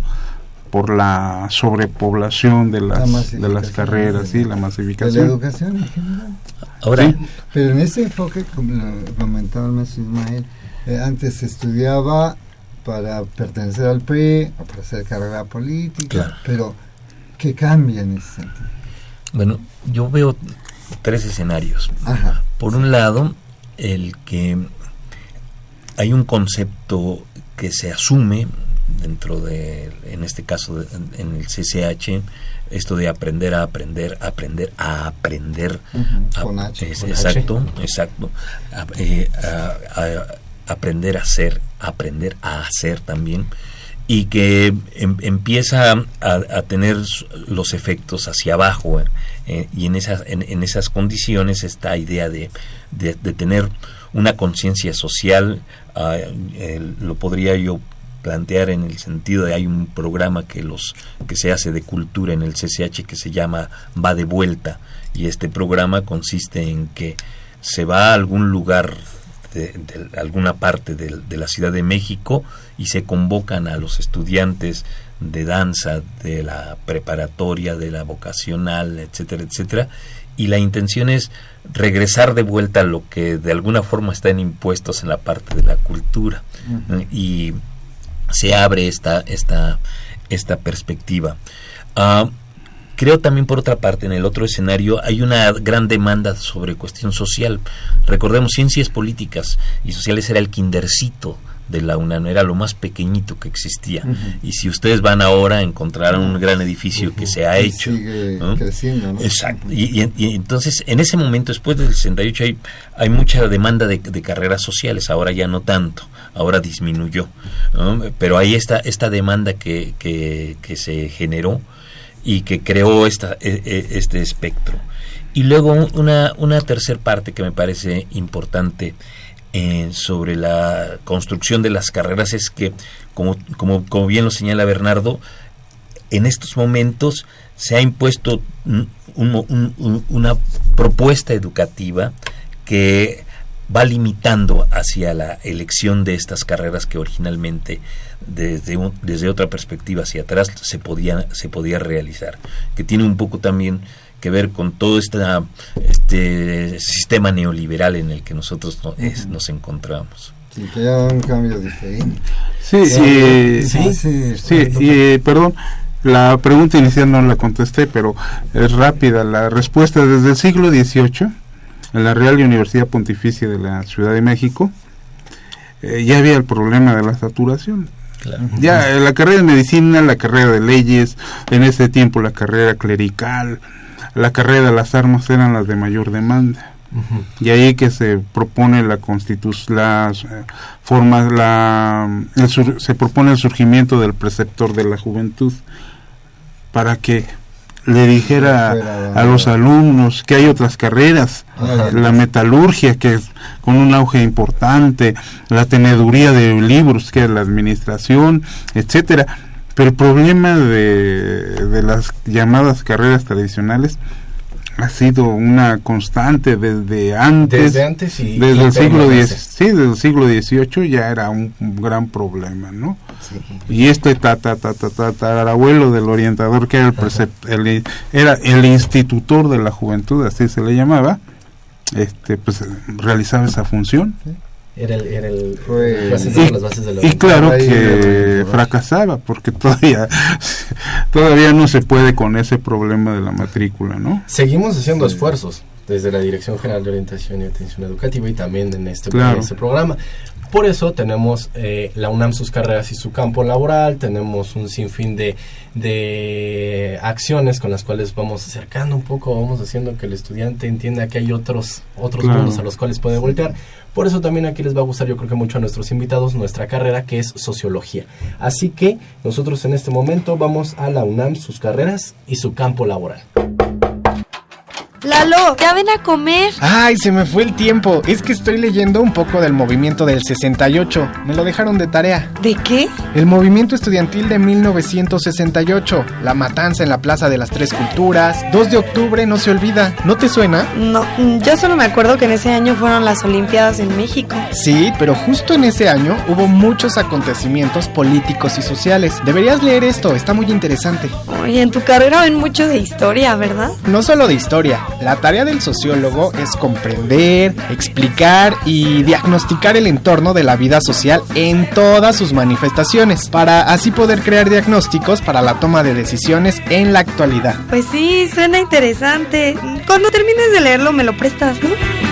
por la sobrepoblación de las de las carreras y la masificación. De la educación en general. Ahora, Sí, pero en ese enfoque, como lo comentaba el maestro Ismael, eh, antes se estudiaba para pertenecer al PRI, o para hacer carrera política, Claro. pero ¿qué cambia en ese sentido? Bueno, yo veo tres escenarios. Ajá. Por un lado, el que hay un concepto que se asume dentro de, en este caso, de- en, el CCH, esto de aprender a aprender, aprender a aprender. Ujú, a- con H, es- con exacto, exacto. A- eh, a- a- aprender a hacer, aprender a hacer también. Y que em- empieza a, tener los efectos hacia abajo. eh, eh, y en esas, en, esas condiciones esta idea de, de, tener una conciencia social, ah, lo podría yo plantear en el sentido de hay un programa que los que se hace de cultura en el CCH que se llama Va de vuelta y este programa consiste en que se va a algún lugar de, de alguna parte de, de la Ciudad de México y se convocan a los estudiantes de danza de la preparatoria, de la vocacional, etcétera, etcétera, y la intención es regresar de vuelta a lo que de alguna forma están impuestos en la parte de la cultura ¿no? y se abre esta esta esta perspectiva. Ah, creo también por otra parte en el otro escenario hay una gran demanda sobre cuestión social. Recordemos ciencias políticas y sociales era el kindercito de la UNAM, era lo más pequeñito que existía. Y si ustedes van ahora encontrarán un gran edificio que se ha Y hecho. sigue ¿no? creciendo, ¿no? Exacto. Y, y- y entonces, en ese momento, después del 68, hay, hay mucha demanda de, de carreras sociales. Ahora ya no tanto. Ahora disminuyó. ¿no? Pero hay esta, esta demanda que, que, que se generó y que creó esta, e- e- este espectro. Y luego una, una tercer parte que me parece importante eh, sobre la construcción de las carreras es que, como, como, como bien lo señala Bernardo, en estos momentos se ha impuesto un- un- un- un- una propuesta educativa que va limitando hacia la elección de estas carreras que originalmente desde, un- desde otra perspectiva hacia atrás se podía, se podía realizar, que tiene un poco también que ver con todo esta, este sistema neoliberal en el que nosotros no- es- nos encontramos. Sí, que haya un cambio diferente. Sí, Sí, sí, sí, sí, y, eh, perdón, la pregunta inicial no la contesté, pero es rápida. La respuesta desde el siglo XVIII, en la Real Universidad Pontificia de la Ciudad de México, eh, ya había el problema de la saturación. Claro. Ya eh, la carrera de medicina, la carrera de leyes, en ese tiempo la carrera clerical, la carrera de las armas eran las de mayor demanda. Y ahí que se propone la constitución, las eh, formas, la, el sur- se propone el surgimiento del preceptor de la juventud para que le dijera a los alumnos que hay otras carreras, Ajá. la metalurgia que es con un auge importante, la teneduría de libros que es la administración, etcétera. Pero el problema de, de las llamadas carreras tradicionales ha sido una constante desde antes. Desde antes y- desde y el siglo. X, sí, desde el siglo XVIII ya era un, un gran problema, ¿no? Y este tata, tata, tatarabuelo del orientador que era el, precep- el- era el institutor de la juventud, así se le llamaba, este, pues realizaba esa función. Era el, era el Fue- asentando las bases de la Y claro Ahí que fracasaba porque todavía todavía no se puede con ese problema de la matrícula, ¿no? Seguimos haciendo esfuerzos desde la Dirección General de Orientación y Atención Educativa y también en este, Claro. en este programa. Por eso tenemos eh, la UNAM sus carreras y su campo laboral, tenemos un sinfín de, de acciones con las cuales vamos acercando un poco, vamos haciendo que el estudiante entienda que hay otros, otros Claro. mundos a los cuales puede voltear. Por eso también aquí les va a gustar yo creo que mucho a nuestros invitados nuestra carrera que es sociología. Así que nosotros en este momento vamos a la UNAM sus carreras y su campo laboral. Lalo, ya ven a comer. Ay, se me fue el tiempo. Es que estoy leyendo un poco del movimiento del 68. Me lo dejaron de tarea. ¿De qué? El movimiento estudiantil de 1968. La matanza en la Plaza de las Tres Culturas. 2 de octubre no se olvida. ¿No te suena? No, mm, yo solo me acuerdo que en ese año fueron las Olimpiadas en México. Sí, pero justo en ese año hubo muchos acontecimientos políticos y sociales. Deberías leer esto, está muy interesante. Oye, en tu carrera ven mucho de historia, ¿verdad? No solo de historia, la tarea del sociólogo es comprender, explicar y diagnosticar el entorno de la vida social en todas sus manifestaciones, para así poder crear diagnósticos para la toma de decisiones en la actualidad. Pues sí, suena interesante. Cuando termines de leerlo me lo prestas, ¿no?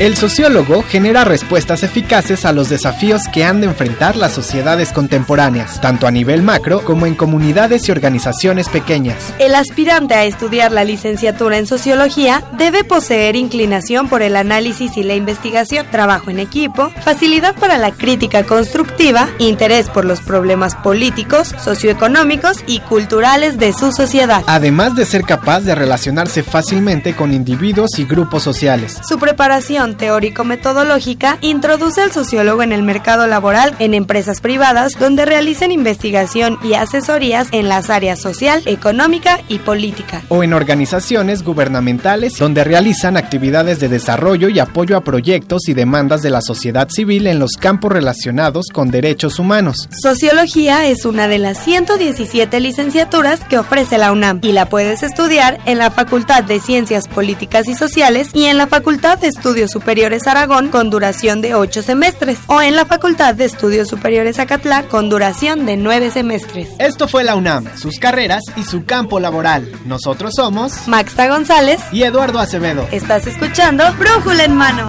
El sociólogo genera respuestas eficaces a los desafíos que han de enfrentar las sociedades contemporáneas, tanto a nivel macro como en comunidades y organizaciones pequeñas. El aspirante a estudiar la licenciatura en sociología debe poseer inclinación por el análisis y la investigación, trabajo en equipo, facilidad para la crítica constructiva, interés por los problemas políticos, socioeconómicos y culturales de su sociedad. Además de ser capaz de relacionarse fácilmente con individuos y grupos sociales. Su preparación teórico-metodológica introduce al sociólogo en el mercado laboral en empresas privadas donde realicen investigación y asesorías en las áreas social, económica y política. o en organizaciones gubernamentales donde realizan actividades de desarrollo y apoyo a proyectos y demandas de la sociedad civil en los campos relacionados con derechos humanos. Sociología es una de las 117 licenciaturas que ofrece la UNAM y la puedes estudiar en la Facultad de Ciencias Políticas y Sociales y en la Facultad de Estudios Superiores Aragón con duración de 8 semestres o en la Facultad de Estudios Superiores Acatlá con duración de 9 semestres. Esto fue la UNAM, sus carreras y su campo laboral. Nosotros somos Maxta González y Eduardo Acevedo. Estás escuchando Brújula en Mano.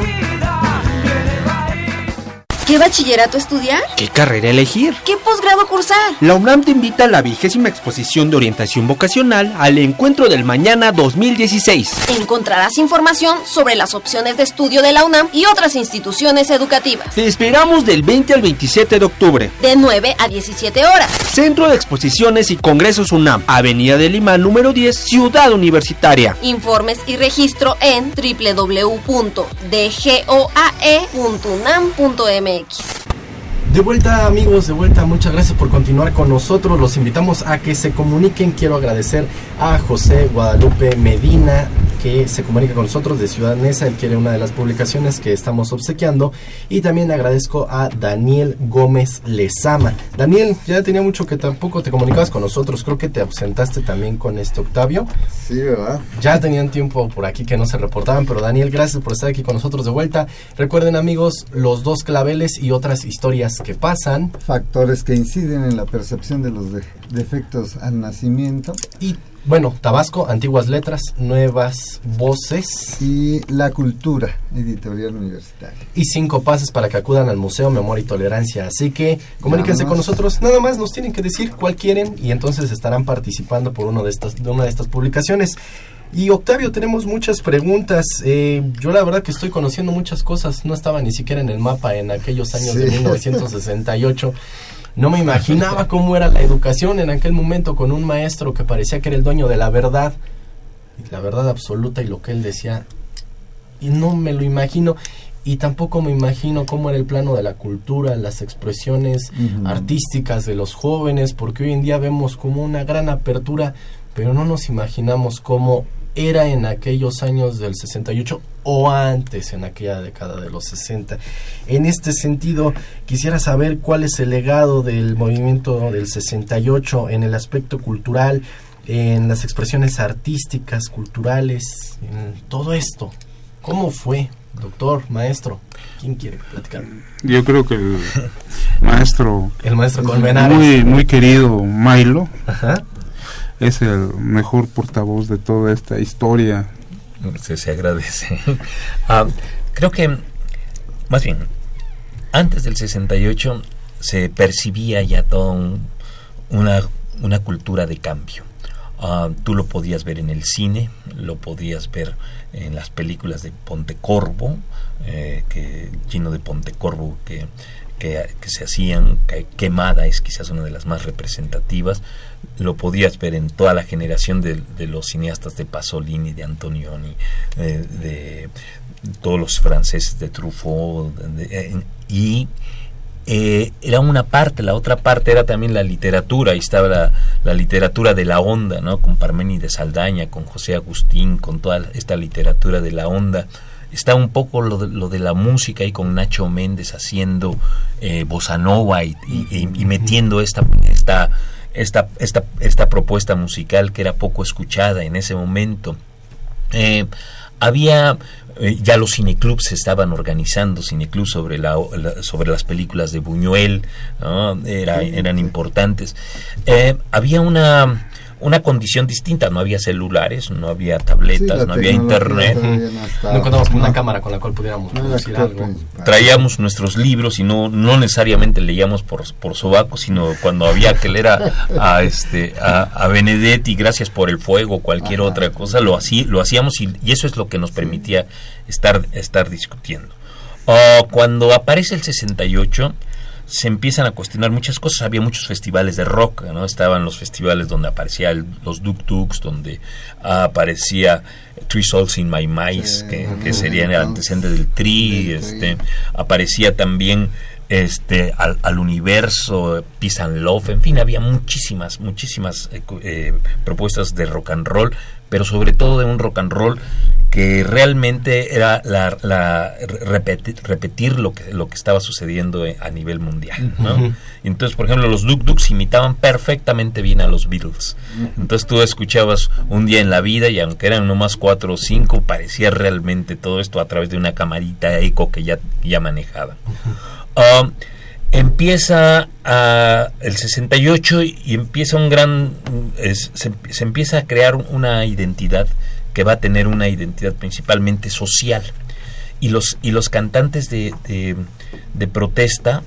¿Qué bachillerato estudiar? ¿Qué carrera elegir? ¿Qué posgrado cursar? La UNAM te invita a la vigésima exposición de orientación vocacional al Encuentro del Mañana 2016. Encontrarás información sobre las opciones de estudio de la UNAM y otras instituciones educativas. Te esperamos del 20 al 27 de octubre. De 9 a 17 horas. Centro de Exposiciones y Congresos UNAM, Avenida de Lima, número 10, Ciudad Universitaria. Informes y registro en www.dgoae.unam.mx. break. De vuelta amigos, de vuelta, muchas gracias por continuar con nosotros. Los invitamos a que se comuniquen. Quiero agradecer a José Guadalupe Medina que se comunica con nosotros de Ciudad Neza. Él quiere una de las publicaciones que estamos obsequiando. Y también agradezco a Daniel Gómez Lezama. Daniel, ya tenía mucho que tampoco te comunicabas con nosotros. Creo que te ausentaste también con este Octavio. Sí, ¿verdad? Ya tenían tiempo por aquí que no se reportaban, pero Daniel, gracias por estar aquí con nosotros de vuelta. Recuerden amigos, los dos claveles y otras historias que pasan. Factores que inciden en la percepción de los de- defectos al nacimiento. Y bueno, Tabasco, antiguas letras, nuevas voces. Y la cultura editorial universitaria. Y cinco pases para que acudan al Museo Memoria y Tolerancia. Así que comuníquense con nosotros. Nada más nos tienen que decir cuál quieren y entonces estarán participando por uno de estas, de una de estas publicaciones. Y Octavio, tenemos muchas preguntas. Eh, yo la verdad que estoy conociendo muchas cosas. No estaba ni siquiera en el mapa en aquellos años de Sí. 1968. No me imaginaba cómo era la educación en aquel momento con un maestro que parecía que era el dueño de la verdad. La verdad absoluta y lo que él decía. Y no me lo imagino. Y tampoco me imagino cómo era el plano de la cultura, las expresiones artísticas de los jóvenes, porque hoy en día vemos como una gran apertura, pero no nos imaginamos cómo era en aquellos años del 68 o antes, en aquella década de los 60. En este sentido, quisiera saber cuál es el legado del movimiento del 68 en el aspecto cultural, en las expresiones artísticas, culturales, en todo esto. ¿Cómo fue, doctor, maestro? ¿Quién quiere platicar? Yo creo que el maestro, El maestro Colmenares. muy, muy querido Milo, es el mejor portavoz de toda esta historia. Se, se agradece. Ah, creo que, más bien, antes del 68 se percibía ya toda un- una, una cultura de cambio. Ah, tú lo podías ver en el cine, lo podías ver en las películas de Pontecorvo, eh, que Gino de Pontecorvo que, que, se hacían, que- Quemada es quizás una de las más representativas, lo podías ver en toda la generación de, los cineastas de Pasolini, de Antonioni, eh, de todos los franceses de Truffaut, eh, y eh, era una parte, la otra parte era también la literatura, ahí estaba la, la literatura de la onda, ¿no? Con Parmeni de Saldaña, con José Agustín, con toda esta literatura de la onda. Está un poco lo de, lo de la música ahí con Nacho Méndez haciendo eh, bossa nova y, y- y- y metiendo esta, esta, esta, esta, esta propuesta musical que era poco escuchada en ese momento. Eh, había eh, ya los cineclubs se estaban organizando cineclubs sobre la, la- sobre las películas de Buñuel ¿no? Era- eran importantes Eh, había una una condición distinta. No había celulares no había tabletas Sí, no había internet. no. No contamos con una cámara con la cual pudiéramos No producir algo. traíamos nuestros libros y no no necesariamente leíamos por por sobaco sino cuando había que leer a, a, este a, a Benedetti gracias por el fuego cualquier otra cosa lo así lo hacíamos y, y eso es lo que nos permitía estar estar discutiendo. Oh, cuando aparece el 68 se empiezan a cuestionar muchas cosas. Había muchos festivales de rock, ¿no? Estaban los festivales donde aparecía el- los Duk Duks, donde ah, aparecía Three Souls in My Mice, que, que sería el antecedente del Tri, este, aparecía también este al, al universo Peace and Love en fin había muchísimas muchísimas eh, eh, propuestas de rock and roll pero sobre todo de un rock and roll que realmente era la, la repetir, repetir lo que lo que estaba sucediendo eh, a nivel mundial ¿no? Entonces por ejemplo los Duk Duks imitaban perfectamente bien a los Beatles. Entonces tú escuchabas un día en la vida y aunque eran nomás cuatro o cinco parecía realmente todo esto a través de una camarita eco que ya ya manejaban Um, empieza a el 68 y empieza un gran es- se, se empieza a crear una identidad que va a tener una identidad principalmente social. Y los y los cantantes de, de, protesta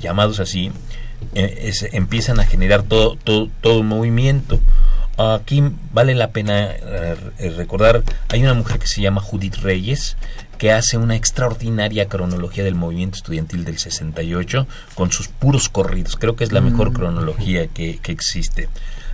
llamados así eh, empiezan a generar todo todo todo movimiento. Aquí vale la pena eh, recordar hay una mujer que se llama Judith Reyes que hace una extraordinaria cronología del movimiento estudiantil del 68 con sus puros corridos. Creo que es la mejor cronología que, que existe.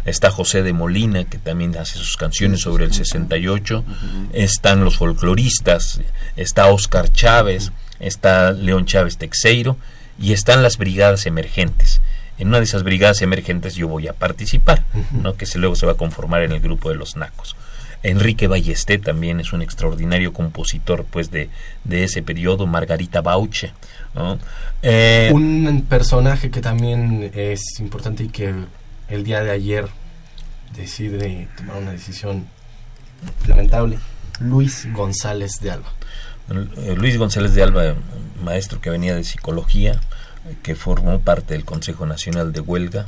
Está José de Molina que también hace sus canciones sobre el 68 están los folcloristas está Oscar Chávez está León Chávez Texeiro y están las brigadas emergentes. En una de esas brigadas emergentes yo voy a participar, ¿no? que se, luego se va a conformar en el grupo de los Nacos. Enrique Ballesté también es un extraordinario compositor pues de, de ese periodo, Margarita Bauche. ¿no? Eh, Un personaje que también es importante y que el día de ayer decide tomar una decisión lamentable, Luis González de Alba. Eh, Luis González de Alba, maestro que venía de psicología, que formó parte del Consejo Nacional de Huelga,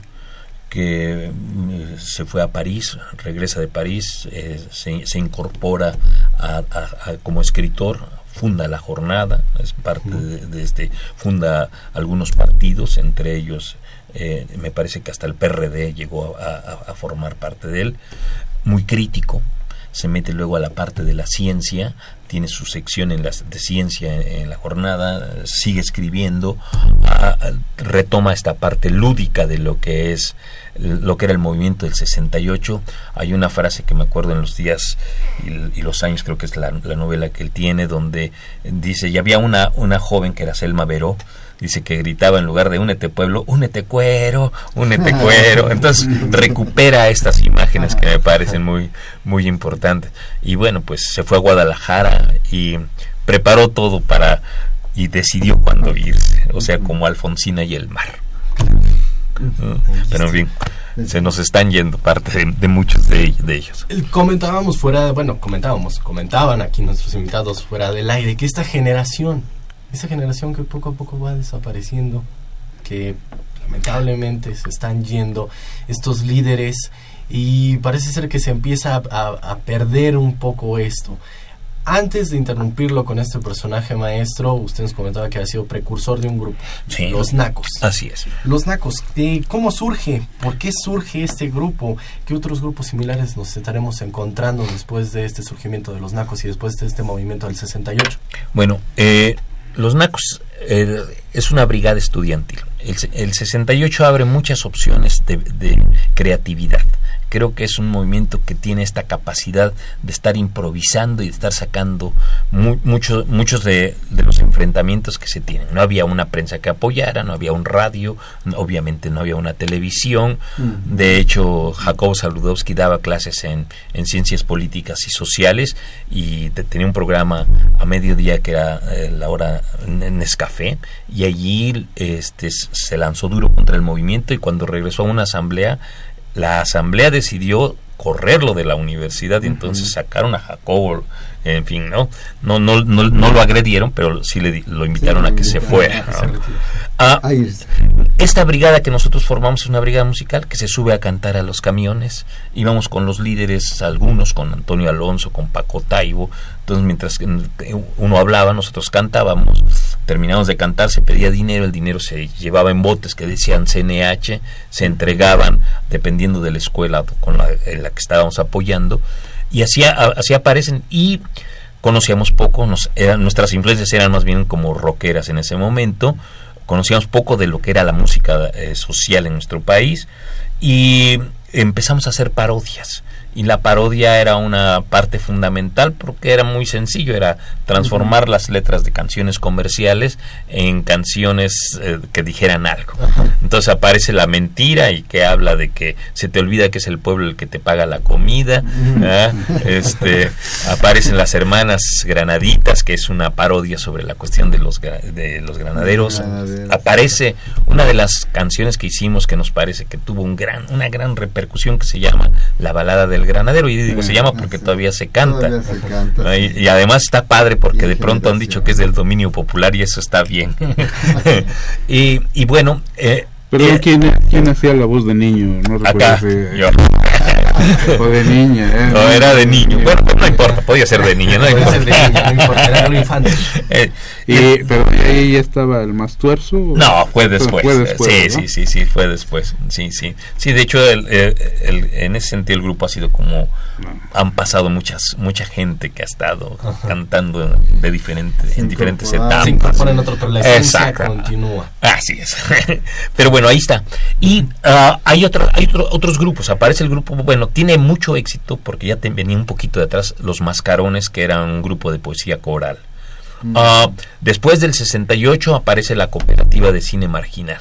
que mm, se fue a París, regresa de París, eh, se, se incorpora a- a- a- como escritor, funda la jornada, es parte de, de este, funda algunos partidos, entre ellos eh, me parece que hasta el PRD llegó a formar parte de él, muy crítico, se mete luego a la parte de la ciencia, tiene su sección en las de ciencia en, la jornada, sigue escribiendo, ah, retoma esta parte lúdica de lo que es lo que era el movimiento del 68. Hay una frase que me acuerdo en los días y, los años, creo que es la, la novela que él tiene, donde dice, y había una, una joven que era Selma Veró, dice que gritaba en lugar de únete pueblo, únete cuero, únete cuero. Entonces recupera estas imágenes que me parecen muy, muy importantes. Y bueno, pues se fue a Guadalajara y preparó todo para y decidió cuándo irse, o sea, como Alfonsina y el mar. ¿no? Pero en fin, se nos están yendo parte de, de muchos de, de ellos. Eh, Comentábamos fuera, bueno, comentábamos, comentaban aquí nuestros invitados fuera del aire que esta generación, esta generación que poco a poco va desapareciendo, que lamentablemente se están yendo estos líderes y parece ser que se empieza a, a- a perder un poco esto. Antes de interrumpirlo con este personaje maestro, usted nos comentaba que ha sido precursor de un grupo, Sí. los Nacos. Así es. Los Nacos, ¿cómo surge? ¿Por qué surge este grupo? ¿Qué otros grupos similares nos estaremos encontrando después de este surgimiento de los Nacos y después de este movimiento del 68? Bueno, eh, los NACOS eh, es una brigada estudiantil. El, el 68 abre muchas opciones de, de creatividad. Creo que es un movimiento que tiene esta capacidad de estar improvisando y de estar sacando mu- mucho- muchos de, de los enfrentamientos que se tienen. No había una prensa que apoyara, no había un radio, obviamente no había una televisión. Mm. De hecho, Jacobo Saludowski daba clases en, en ciencias políticas y sociales y te- tenía un programa a mediodía que era eh, la hora en Nescafé y allí este, se lanzó duro contra el movimiento y cuando regresó a una asamblea, la asamblea decidió correrlo de la universidad y entonces sacaron a Jacobo, en fin, ¿no? No, no, no, no lo agredieron, pero sí le, lo invitaron a que se fuera. ¿no? Ah, esta brigada que nosotros formamos es una brigada musical que se sube a cantar a los camiones. Íbamos con los líderes, algunos con Antonio Alonso, con Paco Taibo. Entonces, mientras uno hablaba, nosotros cantábamos. Terminamos de cantar, se pedía dinero, el dinero se llevaba en botes que decían CNH, se entregaban dependiendo de la escuela con la, en la que estábamos apoyando. Y así, así aparecen. Y conocíamos poco, nos, eran, nuestras influencias eran más bien como rockeras en ese momento, conocíamos poco de lo que era la música eh, social en nuestro país. Y empezamos a hacer parodias. Y la parodia era una parte fundamental porque era muy sencillo, era transformar las letras de canciones comerciales en canciones eh, que dijeran algo. Entonces aparece la mentira y que habla de que se te olvida que es el pueblo el que te paga la comida. ¿ah? este, aparecen las hermanas granaditas, que es una parodia sobre la cuestión de los, de los granaderos. Granaderos. Aparece una de las canciones que hicimos que nos parece que tuvo un gran, una gran repercusión que se llama La balada del granadero. Y digo se llama porque todavía se canta. Todavía se canta, Y, y además está padre porque de pronto han dicho que es del dominio popular y eso está bien. y, y bueno, eh, Pero eh, ¿quién, ¿quién hacía la voz de niño? No Acá, recuerdo si- yo. o de niña. ¿eh? No, era de niño. Bueno, no importa, podía ser de niño. No Podía importa. ser de niño, no importa, era un infante. Eh, Y, pero ¿y ahí ya estaba el más tuerzo? No, fue después. Fue después, sí, ¿no? sí, sí, sí, fue después. Sí, sí. Sí, de hecho, el, el- el- en ese sentido el grupo ha sido como... Han pasado muchas mucha gente que ha estado cantando de diferente, en diferentes etapas. se incorporan otros, pero la esencia Exacto. continúa. Así es. pero bueno, ahí está. Y ah, hay, otro, hay otro- otros grupos. Aparece el grupo, bueno, tiene mucho éxito porque ya te- venía un poquito de atrás Los Mascarones, que eran un grupo de poesía coral. Ah, después del 68 aparece la cooperativa de cine marginal.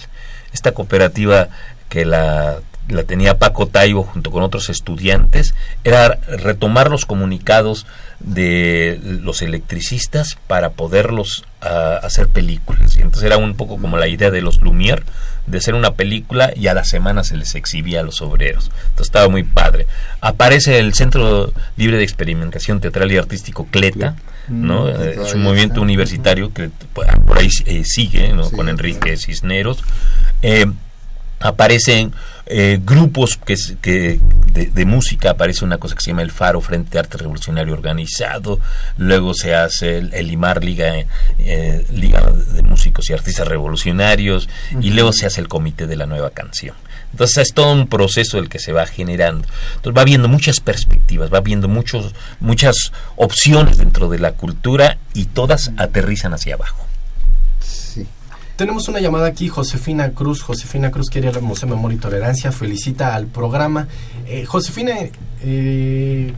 Esta cooperativa que la, la tenía Paco Taibo junto con otros estudiantes era retomar los comunicados de los electricistas para poderlos ah, hacer películas. Y entonces era un poco como la idea de los Lumière de hacer una película y a la semana se les exhibía a los obreros. Entonces estaba muy padre. Aparece el Centro Libre de Experimentación Teatral y Artístico Cleta, ¿no? Mm, Eh, es un movimiento está. universitario que por por ahí eh, sigue, ¿no? Con Enrique Cisneros. Eh, aparecen eh, grupos que, que de, de música aparece una cosa que se llama el Faro Frente Arte Revolucionario Organizado luego se hace el, el IMAR Liga eh, Liga de Músicos y Artistas Revolucionarios y luego se hace el Comité de la Nueva Canción. Entonces es todo un proceso el que se va generando. Entonces va viendo muchas perspectivas va viendo muchos muchas opciones dentro de la cultura y todas aterrizan hacia abajo Tenemos una llamada aquí, Josefina Cruz. Josefina Cruz quiere el Museo Memoria y Tolerancia. Felicita al programa. Eh, Josefina, eh,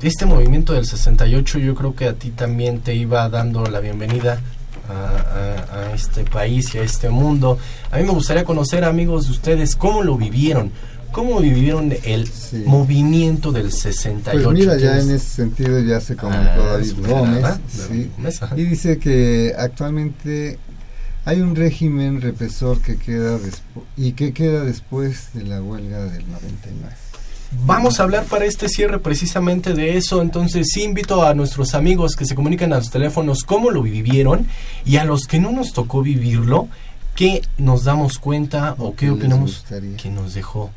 este movimiento del 68 yo creo que a ti también te iba dando la bienvenida a, a- a este país y a este mundo. A mí me gustaría conocer, amigos de ustedes, cómo lo vivieron. ¿Cómo vivieron el movimiento del 68? Pues mira, ya ¿Tienes- en ese sentido ya se comunicó Ah, David Gómez, verdad, sí, y dice que actualmente hay un régimen represor que queda y que queda después de la huelga del 99. Vamos a hablar para este cierre precisamente de eso, entonces sí invito a nuestros amigos que se comunican a los teléfonos cómo lo vivieron y a los que no nos tocó vivirlo, qué nos damos cuenta o qué qué opinamos que nos dejó.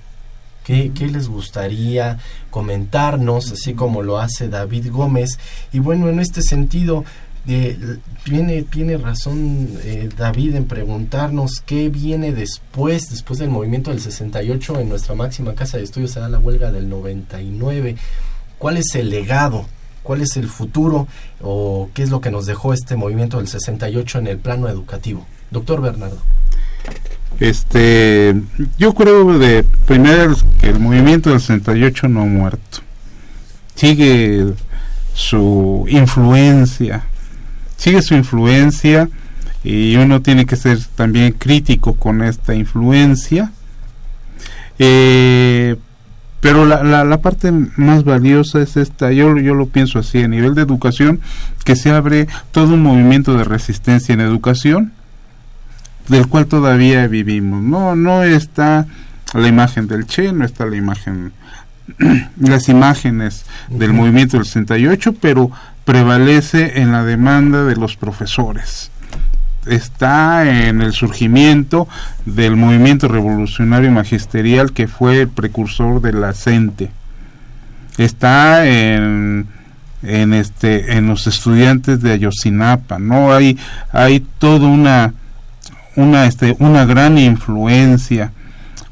¿Qué, qué les gustaría comentarnos, así como lo hace David Gómez? Y bueno, en este sentido, eh, tiene, tiene razón eh, David en preguntarnos qué viene después, después del movimiento del 68 en nuestra máxima casa de estudios, será la huelga del 99. ¿Cuál es el legado? ¿Cuál es el futuro? ¿O qué es lo que nos dejó este movimiento del 68 en el plano educativo? Doctor Bernardo. Este, yo creo de primero que el movimiento del 68 no ha muerto. Sigue su influencia, sigue su influencia y uno tiene que ser también crítico con esta influencia. Eh, pero la, la, la parte más valiosa es esta, yo, yo lo pienso así, a nivel de educación, que se abre todo un movimiento de resistencia en educación, del cual todavía vivimos. No, no está la imagen del Che, no está la imagen, las imágenes del movimiento del 68, pero prevalece en la demanda de los profesores. Está en el surgimiento del movimiento revolucionario magisterial que fue el precursor de la. Está en en este en los estudiantes de Ayotzinapa, no hay hay toda una una este una gran influencia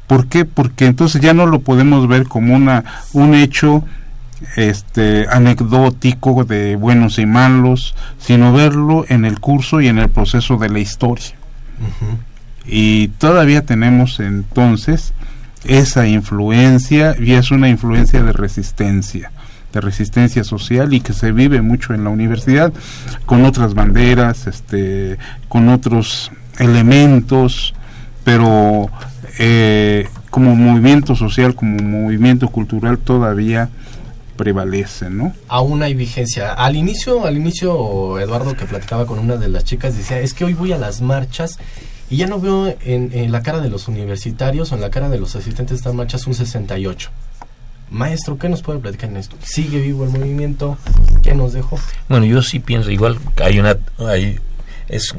¿por qué? porque entonces ya no lo podemos ver como una un hecho este anecdótico de buenos y malos sino verlo en el curso y en el proceso de la historia. Y todavía tenemos entonces esa influencia y es una influencia de resistencia de resistencia social y que se vive mucho en la universidad con otras banderas este con otros elementos pero eh, como movimiento social como movimiento cultural todavía prevalece no aún hay vigencia. Al inicio, al inicio Eduardo que platicaba con una de las chicas decía, es que hoy voy a las marchas y ya no veo en, en la cara de los universitarios o en la cara de los asistentes de estas marchas un 68. Maestro, ¿qué nos puede platicar en esto? ¿Sigue vivo el movimiento? ¿Qué nos dejó? Bueno, yo sí pienso igual que hay una hay es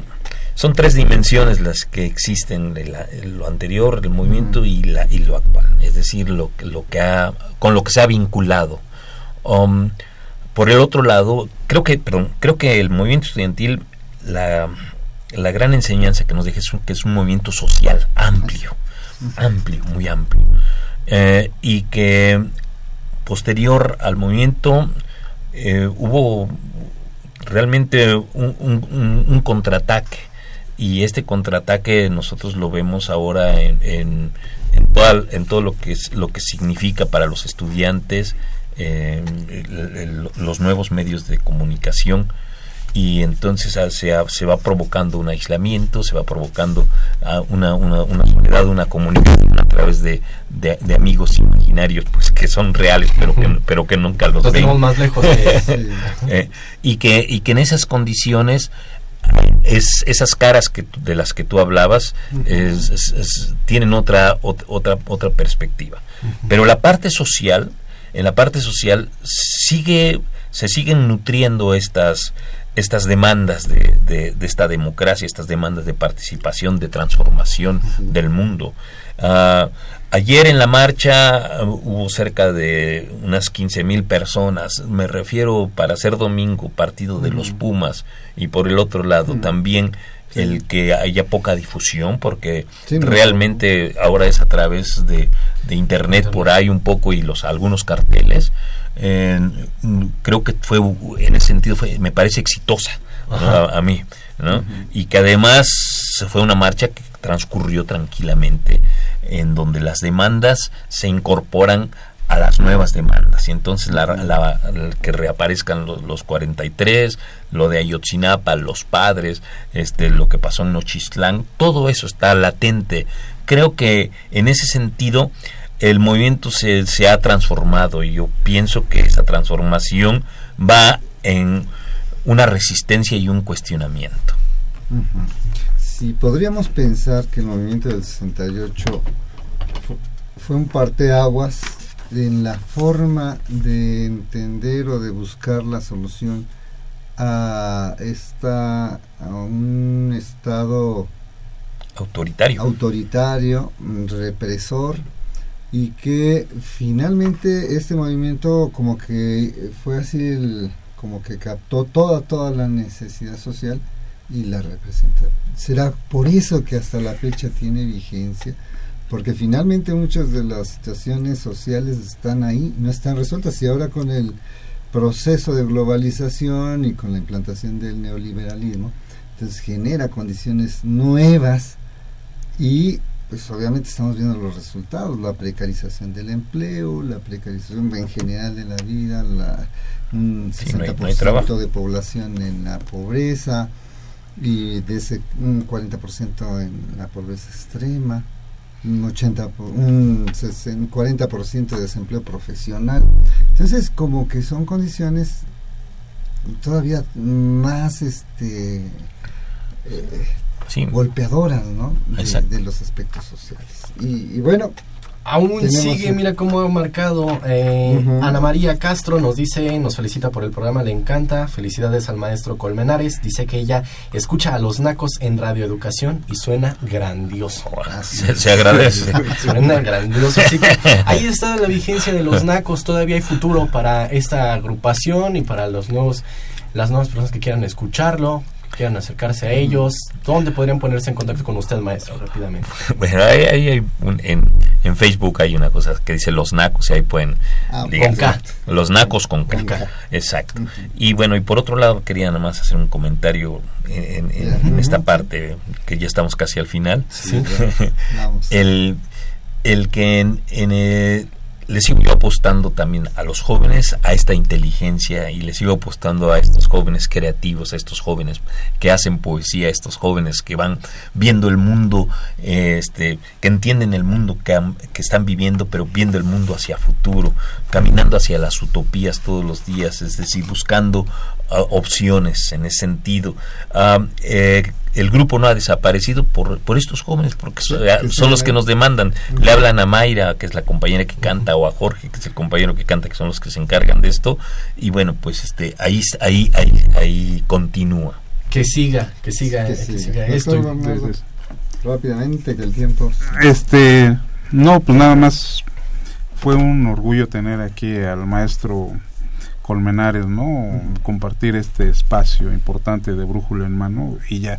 son tres dimensiones las que existen de la- lo anterior, el movimiento y la y lo actual, es decir, lo que- lo que ha con lo que se ha vinculado. Um, por el otro lado, creo que perdón, creo que el movimiento estudiantil la la gran enseñanza que nos deja es que es un movimiento social amplio, amplio, muy amplio, Eh, y que posterior al movimiento eh, hubo realmente un, contraataque. Y este contraataque nosotros lo vemos ahora en, en, en todo lo que es lo que significa para los estudiantes eh, el- el- los nuevos medios de comunicación y entonces ah, se, se va provocando un aislamiento, se va provocando ah, una, una, una soledad, una comunicación a través de, de- de amigos imaginarios pues que son reales pero que, pero que nunca los Los ven. más lejos que- Eh, y, que, y que en esas condiciones es esas caras que de las que tú hablabas es- es- tienen otra, ot- otra otra perspectiva. Pero la parte social en la parte social sigue se siguen nutriendo estas estas demandas de, de- de esta democracia, estas demandas de participación, de transformación del mundo. Ah, ayer en la marcha ah, hubo cerca de unas 15 mil personas, me refiero para ser domingo, partido de los Pumas, y por el otro lado también el que haya poca difusión, porque Sí, no. realmente ahora es a través de, de internet por ahí un poco y los algunos carteles. Eh, creo que fue en ese sentido fue, me parece exitosa a, a mí ¿no? y que además fue una marcha que transcurrió tranquilamente en donde las demandas se incorporan a las nuevas demandas. Y entonces la, la- el que reaparezcan los, los 43, lo de Ayotzinapa, los padres, este, lo que pasó en Nochistlán, todo eso está latente. Creo que en ese sentido el movimiento se, se ha transformado y yo pienso que esa transformación va en una resistencia y un cuestionamiento. Si podríamos pensar que el movimiento del 68 fu- fue un parteaguas en la forma de entender o de buscar la solución a esta a un estado autoritario. autoritario represor y que finalmente este movimiento como que fue así el como que captó toda toda la necesidad social y la representa será por eso que hasta la fecha tiene vigencia porque finalmente muchas de las situaciones sociales están ahí no están resueltas y ahora con el proceso de globalización y con la implantación del neoliberalismo entonces genera condiciones nuevas y pues obviamente estamos viendo los resultados, la precarización del empleo, la precarización en general de la vida, la, un Sí, no hay- 60% no hay trabajo. de población en la pobreza y de ese un 40% en la pobreza extrema, un 80 po- un 60 40% de desempleo profesional. Entonces, como que son condiciones todavía más este eh, Sí. golpeadoras, ¿no? De, de los aspectos sociales. Y, y bueno, Aún tenemos sigue, mira cómo ha marcado. eh. Ana María Castro nos dice, nos felicita por el programa, le encanta. Felicidades al maestro Colmenares. Dice que ella escucha a los nacos en Radio Educación y suena grandioso. Se, se agradece. Suena grandioso. Así que ahí está la vigencia de los nacos. Todavía hay futuro para esta agrupación y para los nuevos, las nuevas personas que quieran escucharlo, quieran acercarse a ellos. ¿Dónde podrían ponerse en contacto con usted, maestro, rápidamente? Bueno, ahí, ahí hay un- en, en Facebook hay una cosa que dice los nacos y ahí pueden Ah, con K. los nacos con K. Con K. Exacto. Y bueno, y por otro lado quería nada más hacer un comentario en, en- en esta parte que ya estamos casi al final. Sí. Vamos. el, el que en, en, eh, le sigo apostando también a los jóvenes, a esta inteligencia y le sigo apostando a estos jóvenes creativos, a estos jóvenes que hacen poesía, a estos jóvenes que van viendo el mundo, este, que entienden el mundo que, que están viviendo, pero viendo el mundo hacia futuro, caminando hacia las utopías todos los días, es decir, buscando opciones en ese sentido. Eh, el grupo no ha desaparecido por, por estos jóvenes, porque so- que son los que nos demandan. Le hablan a Mayra, que es la compañera que canta, o a Jorge, que es el compañero que canta, que son los que se encargan de esto. Y bueno, pues este ahí, ahí, ahí, ahí continúa. Que siga, que siga, Que que siga. esto. rápidamente que el tiempo Este, no, pues nada más fue un orgullo tener aquí al maestro Colmenares, ¿no? Compartir este espacio importante de Brújula en Mano y ya.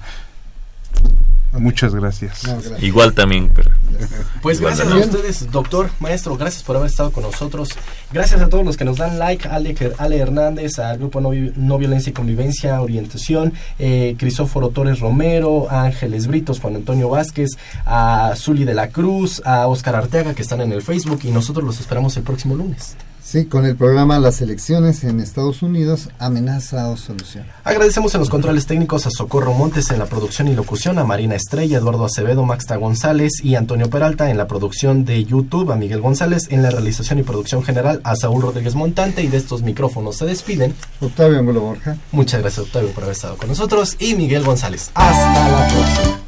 Muchas gracias. No, gracias. Igual también. pero- Pues igual gracias a ustedes, doctor, maestro, gracias por haber estado con nosotros. Gracias a todos los que nos dan like, Ale, Ale Hernández, al Grupo no, No Violencia y Convivencia, Orientación, eh, Crisóforo Torres Romero, a Ángeles Britos, Juan Antonio Vázquez, a Zuli de la Cruz, a Oscar Arteaga, que están en el Facebook, y nosotros los esperamos el próximo lunes. Sí, con el programa Las elecciones en Estados Unidos, amenaza o solución. Agradecemos en los controles técnicos a Socorro Montes en la producción y locución, a Marina Estrella, Eduardo Acevedo, Maxta González y Antonio Peralta en la producción de YouTube, a Miguel González en la realización y producción general, a Saúl Rodríguez Montante y de estos micrófonos se despiden. Octavio Angulo Borja. Muchas gracias Octavio por haber estado con nosotros y Miguel González. Hasta la próxima.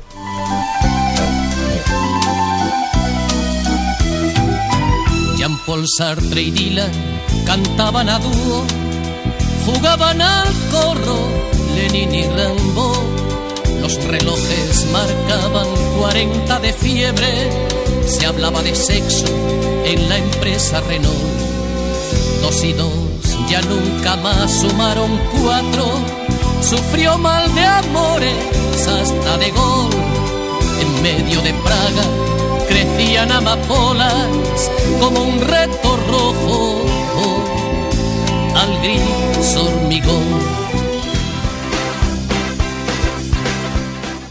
Jean-Paul Sartre y Dylan cantaban a dúo, jugaban al corro, Lenin y Rambo. Los relojes marcaban 40 de fiebre, se hablaba de sexo en la empresa Renault. Dos y dos ya nunca más sumaron cuatro, sufrió mal de amores hasta de gol en medio de Praga crecían amapolas como un reto rojo al gris hormigón.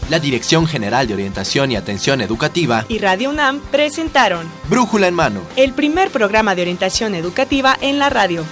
la Dirección General de Orientación y Atención Educativa y Radio UNAM presentaron Brújula en Mano, el primer programa de orientación educativa en la radio.